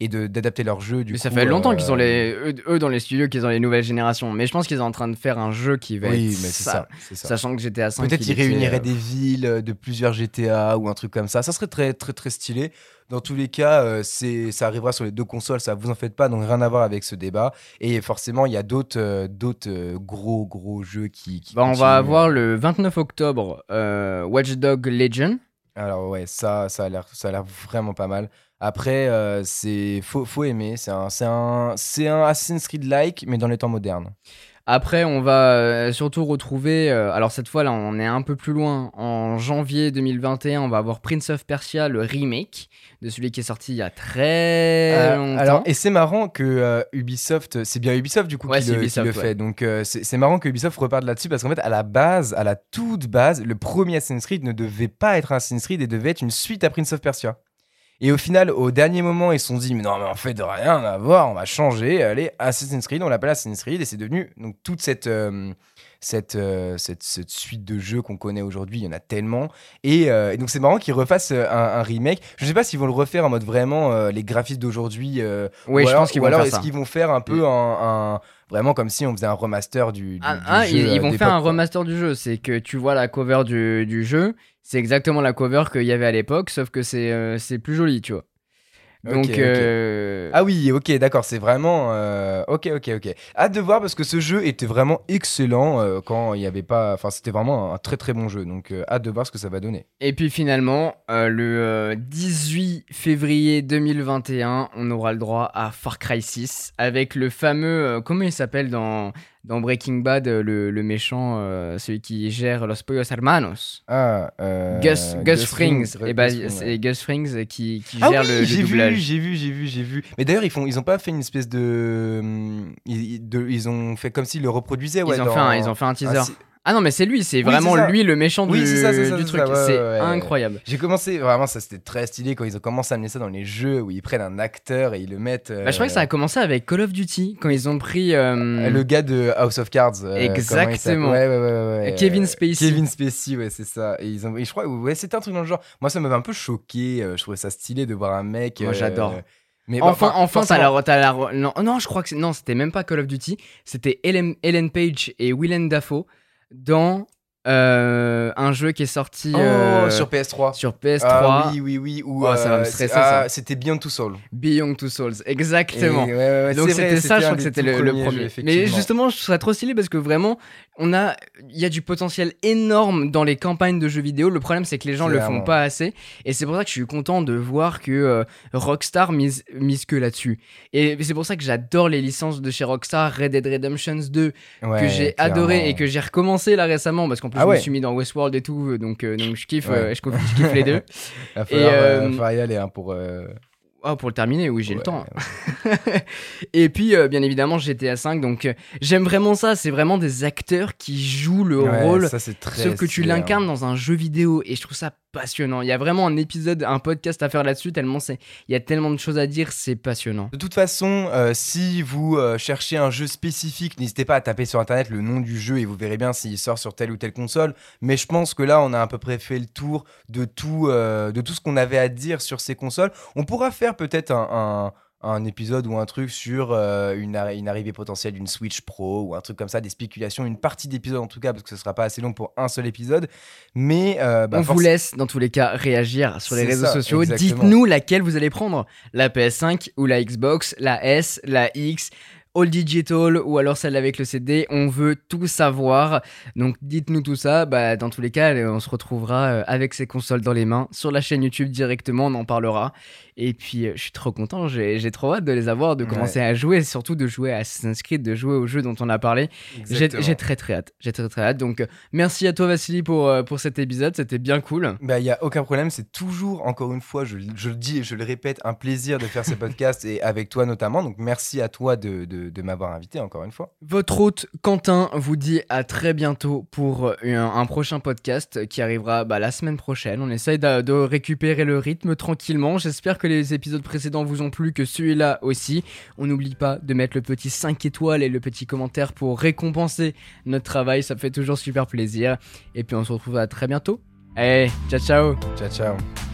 et de- d'adapter leur jeu. Du Mais ça coup, fait longtemps euh, qu'ils ont les eux, eux, dans les studios qu'ils ont les nouvelles générations. Mais je pense qu'ils sont en train de faire un jeu qui va Oui, être mais ça. ça. ça. Sachant que à 5 Peut-être qu'ils réuniraient des villes euh, de plusieurs GTA ou un truc comme ça. Ça serait très très très stylé. Dans tous les cas, euh, c'est ça arrivera sur les deux consoles, ça vous en faites pas, donc rien à voir avec ce débat. Et forcément, il y a d'autres euh, d'autres euh, gros gros jeux qui. qui Bah, on va avoir le 29 octobre euh, Watch Dog Legion. Alors ouais, ça ça a l'air ça a l'air vraiment pas mal. Après, euh, c'est faut faut aimer. C'est un c'est un c'est un Assassin's Creed like, mais dans les temps modernes. Après, on va euh, surtout retrouver. euh, alors, cette fois, là, on est un peu plus loin. En janvier 2021, on va avoir Prince of Persia, le remake de celui qui est sorti il y a très Euh, longtemps. alors, et c'est marrant que euh, Ubisoft, c'est bien Ubisoft du coup Ouais, qui, le, qui Ubisoft, le ouais. fait. Donc c'est c'est marrant que Ubisoft reparte là-dessus parce qu'en fait, à la base, à la toute base, le premier Assassin's Creed ne devait pas être un Assassin's Creed et devait être une suite à Prince of Persia. Et au final, au dernier moment, ils se sont dit, mais non, mais en fait, de rien à voir, on va changer. Allez, Assassin's Creed, on l'appelle Assassin's Creed et c'est devenu donc toute cette. euh, cette, euh, cette, cette suite de jeux qu'on connaît aujourd'hui, il y en a tellement. Et, euh, et donc c'est marrant qu'ils refassent euh, un, un remake. Je sais pas s'ils vont le refaire en mode vraiment les graphismes d'aujourd'hui. oui, ou je alors- pense qu'ils vont alors faire est-ce qu'ils vont faire un peu un, un- vraiment comme si on faisait un remaster du, du, Ah, du ah, jeu ils, ils vont faire un remaster du jeu. C'est que tu vois la cover du, du jeu, c'est exactement la cover qu'il y avait à l'époque, sauf que c'est euh, c'est plus joli, tu vois. Donc, euh, Ah oui, ok, d'accord, c'est vraiment euh, ok, ok, ok. Hâte de voir parce que ce jeu était vraiment excellent euh, quand il y avait pas, enfin c'était vraiment un, très très bon jeu. Donc hâte de voir ce que ça va donner. Et puis finalement, le euh, 18 février 2021, on aura le droit à Far Cry 6 avec le fameux, comment il s'appelle dans, dans Breaking Bad, euh, le, le méchant, euh, celui qui gère Los Pollos Hermanos. Ah, euh, Gus, Gus Frings. Et bah, c'est Gus Frings qui, qui Ah gère oui, le, le j'ai vu, doublage. j'ai vu, j'ai vu, j'ai vu. Mais d'ailleurs, ils font, ils ont pas fait une espèce de, hum, ils, de- ils ont fait comme s'ils le reproduisaient. Ouais, ils, ont dans- fait un, ils ont fait un Ah, teaser. Ah non, mais c'est lui, c'est vraiment lui le méchant Oui, du, c'est ça, c'est ça, du c'est truc. ouais, c'est ouais, ouais. incroyable. J'ai commencé, vraiment, ça c'était très stylé quand ils ont commencé à amener ça dans les jeux où ils prennent un acteur et ils le mettent. Bah, je crois que ça a commencé avec Call of Duty quand ils ont pris. euh, Euh, Le gars de House of Cards. euh, Exactement. Kevin Spacey. Kevin Spacey, ouais, c'est ça. Et, ils ont... et je crois, ouais, c'était un truc dans le genre. Moi, ça m'avait un peu choqué. euh, je trouvais ça stylé de voir un mec. Moi, euh, j'adore. Mais Enfin, enfin, t'as la, la- non, non, je crois que non, c'était même pas Call of Duty, c'était Ellen, Ellen Page et Willem Dafoe dans euh, un jeu qui est sorti Oh, euh, sur PS3. sur PS3, Ah, oui, oui, oui. Ou, Oh, ça va me euh, stresser, ah, ça. C'était Beyond Two Souls. Beyond Two Souls, exactement. Et ouais, ouais, ouais, Donc c'était ça, je crois que c'était le, premier. jeux, Mais justement, je ça trop stylé parce que vraiment, on a, il y a du potentiel énorme dans les campagnes de jeux vidéo. Le problème, c'est que les gens le font pas assez, et c'est pour ça que je suis content de voir que euh, Rockstar mise, mise que là-dessus. Et c'est pour ça que j'adore les licences de chez Rockstar, Red Dead Redemption 2, que j'ai adoré et que j'ai recommencé là récemment parce qu'en plus Ah je ouais. me suis mis dans Westworld et tout, donc euh, donc je kiffe, Ouais. euh, je, kiffe- je kiffe les deux. <laughs> Il va falloir, Et, euh, euh, falloir y aller hein, pour. Oh, pour le terminer, oui, j'ai le ouais, temps. <laughs> et puis, euh, bien évidemment, GTA 5. Donc, euh, j'aime vraiment ça. C'est vraiment des acteurs qui jouent le ouais, rôle, ça, c'est très sauf que tu hein. l'incarnes dans un jeu vidéo. Et je trouve ça passionnant. Il y a vraiment un épisode, un podcast à faire là-dessus. Tellement c'est, il y a tellement de choses à dire. C'est passionnant. De toute façon, euh, si vous euh, cherchez un jeu spécifique, n'hésitez pas à taper sur internet le nom du jeu et vous verrez bien s'il sort sur telle ou telle console. Mais je pense que là, on a à peu près fait le tour de tout, euh, de tout ce qu'on avait à dire sur ces consoles. On pourra faire peut-être un, un- un épisode ou un truc sur euh, une, une arrivée potentielle d'une Switch Pro ou un truc comme ça, des spéculations, une partie d'épisode en tout cas, parce que ce sera pas assez long pour un seul épisode. Mais euh, bah, On vous laisse, dans tous les cas, réagir sur les réseaux ça, sociaux. Dites-nous laquelle vous allez prendre. La PS5 ou la Xbox, la S, la X. all digital ou alors celle avec le CD. On veut tout savoir. Donc dites-nous tout ça. Bah, dans tous les cas, on se retrouvera euh, avec ces consoles dans les mains sur la chaîne YouTube directement. On en parlera. Et puis, euh, je suis trop content. J'ai trop hâte de les avoir, de commencer à jouer, surtout de jouer à Assassin's Creed, de jouer au jeu dont on a parlé. J'ai très très hâte. J'ai très très hâte. Donc, euh, merci à toi, Vassili, pour, pour cet épisode. C'était bien cool. Bah, il y a aucun problème. C'est toujours, encore une fois, je, je, le dis et je le répète, un plaisir de faire ces podcasts et avec toi notamment. Donc, merci à toi de, de, de m'avoir invité encore une fois. Votre hôte Quentin vous dit à très bientôt pour un, un prochain podcast qui arrivera bah, la semaine prochaine. On essaye de, de récupérer le rythme tranquillement. J'espère les épisodes précédents vous ont plu, que celui-là aussi. On n'oublie pas de mettre le petit 5 étoiles et le petit commentaire pour récompenser notre travail. Ça fait toujours super plaisir. Et puis on se retrouve à très bientôt. Allez, ciao ciao. Ciao ciao.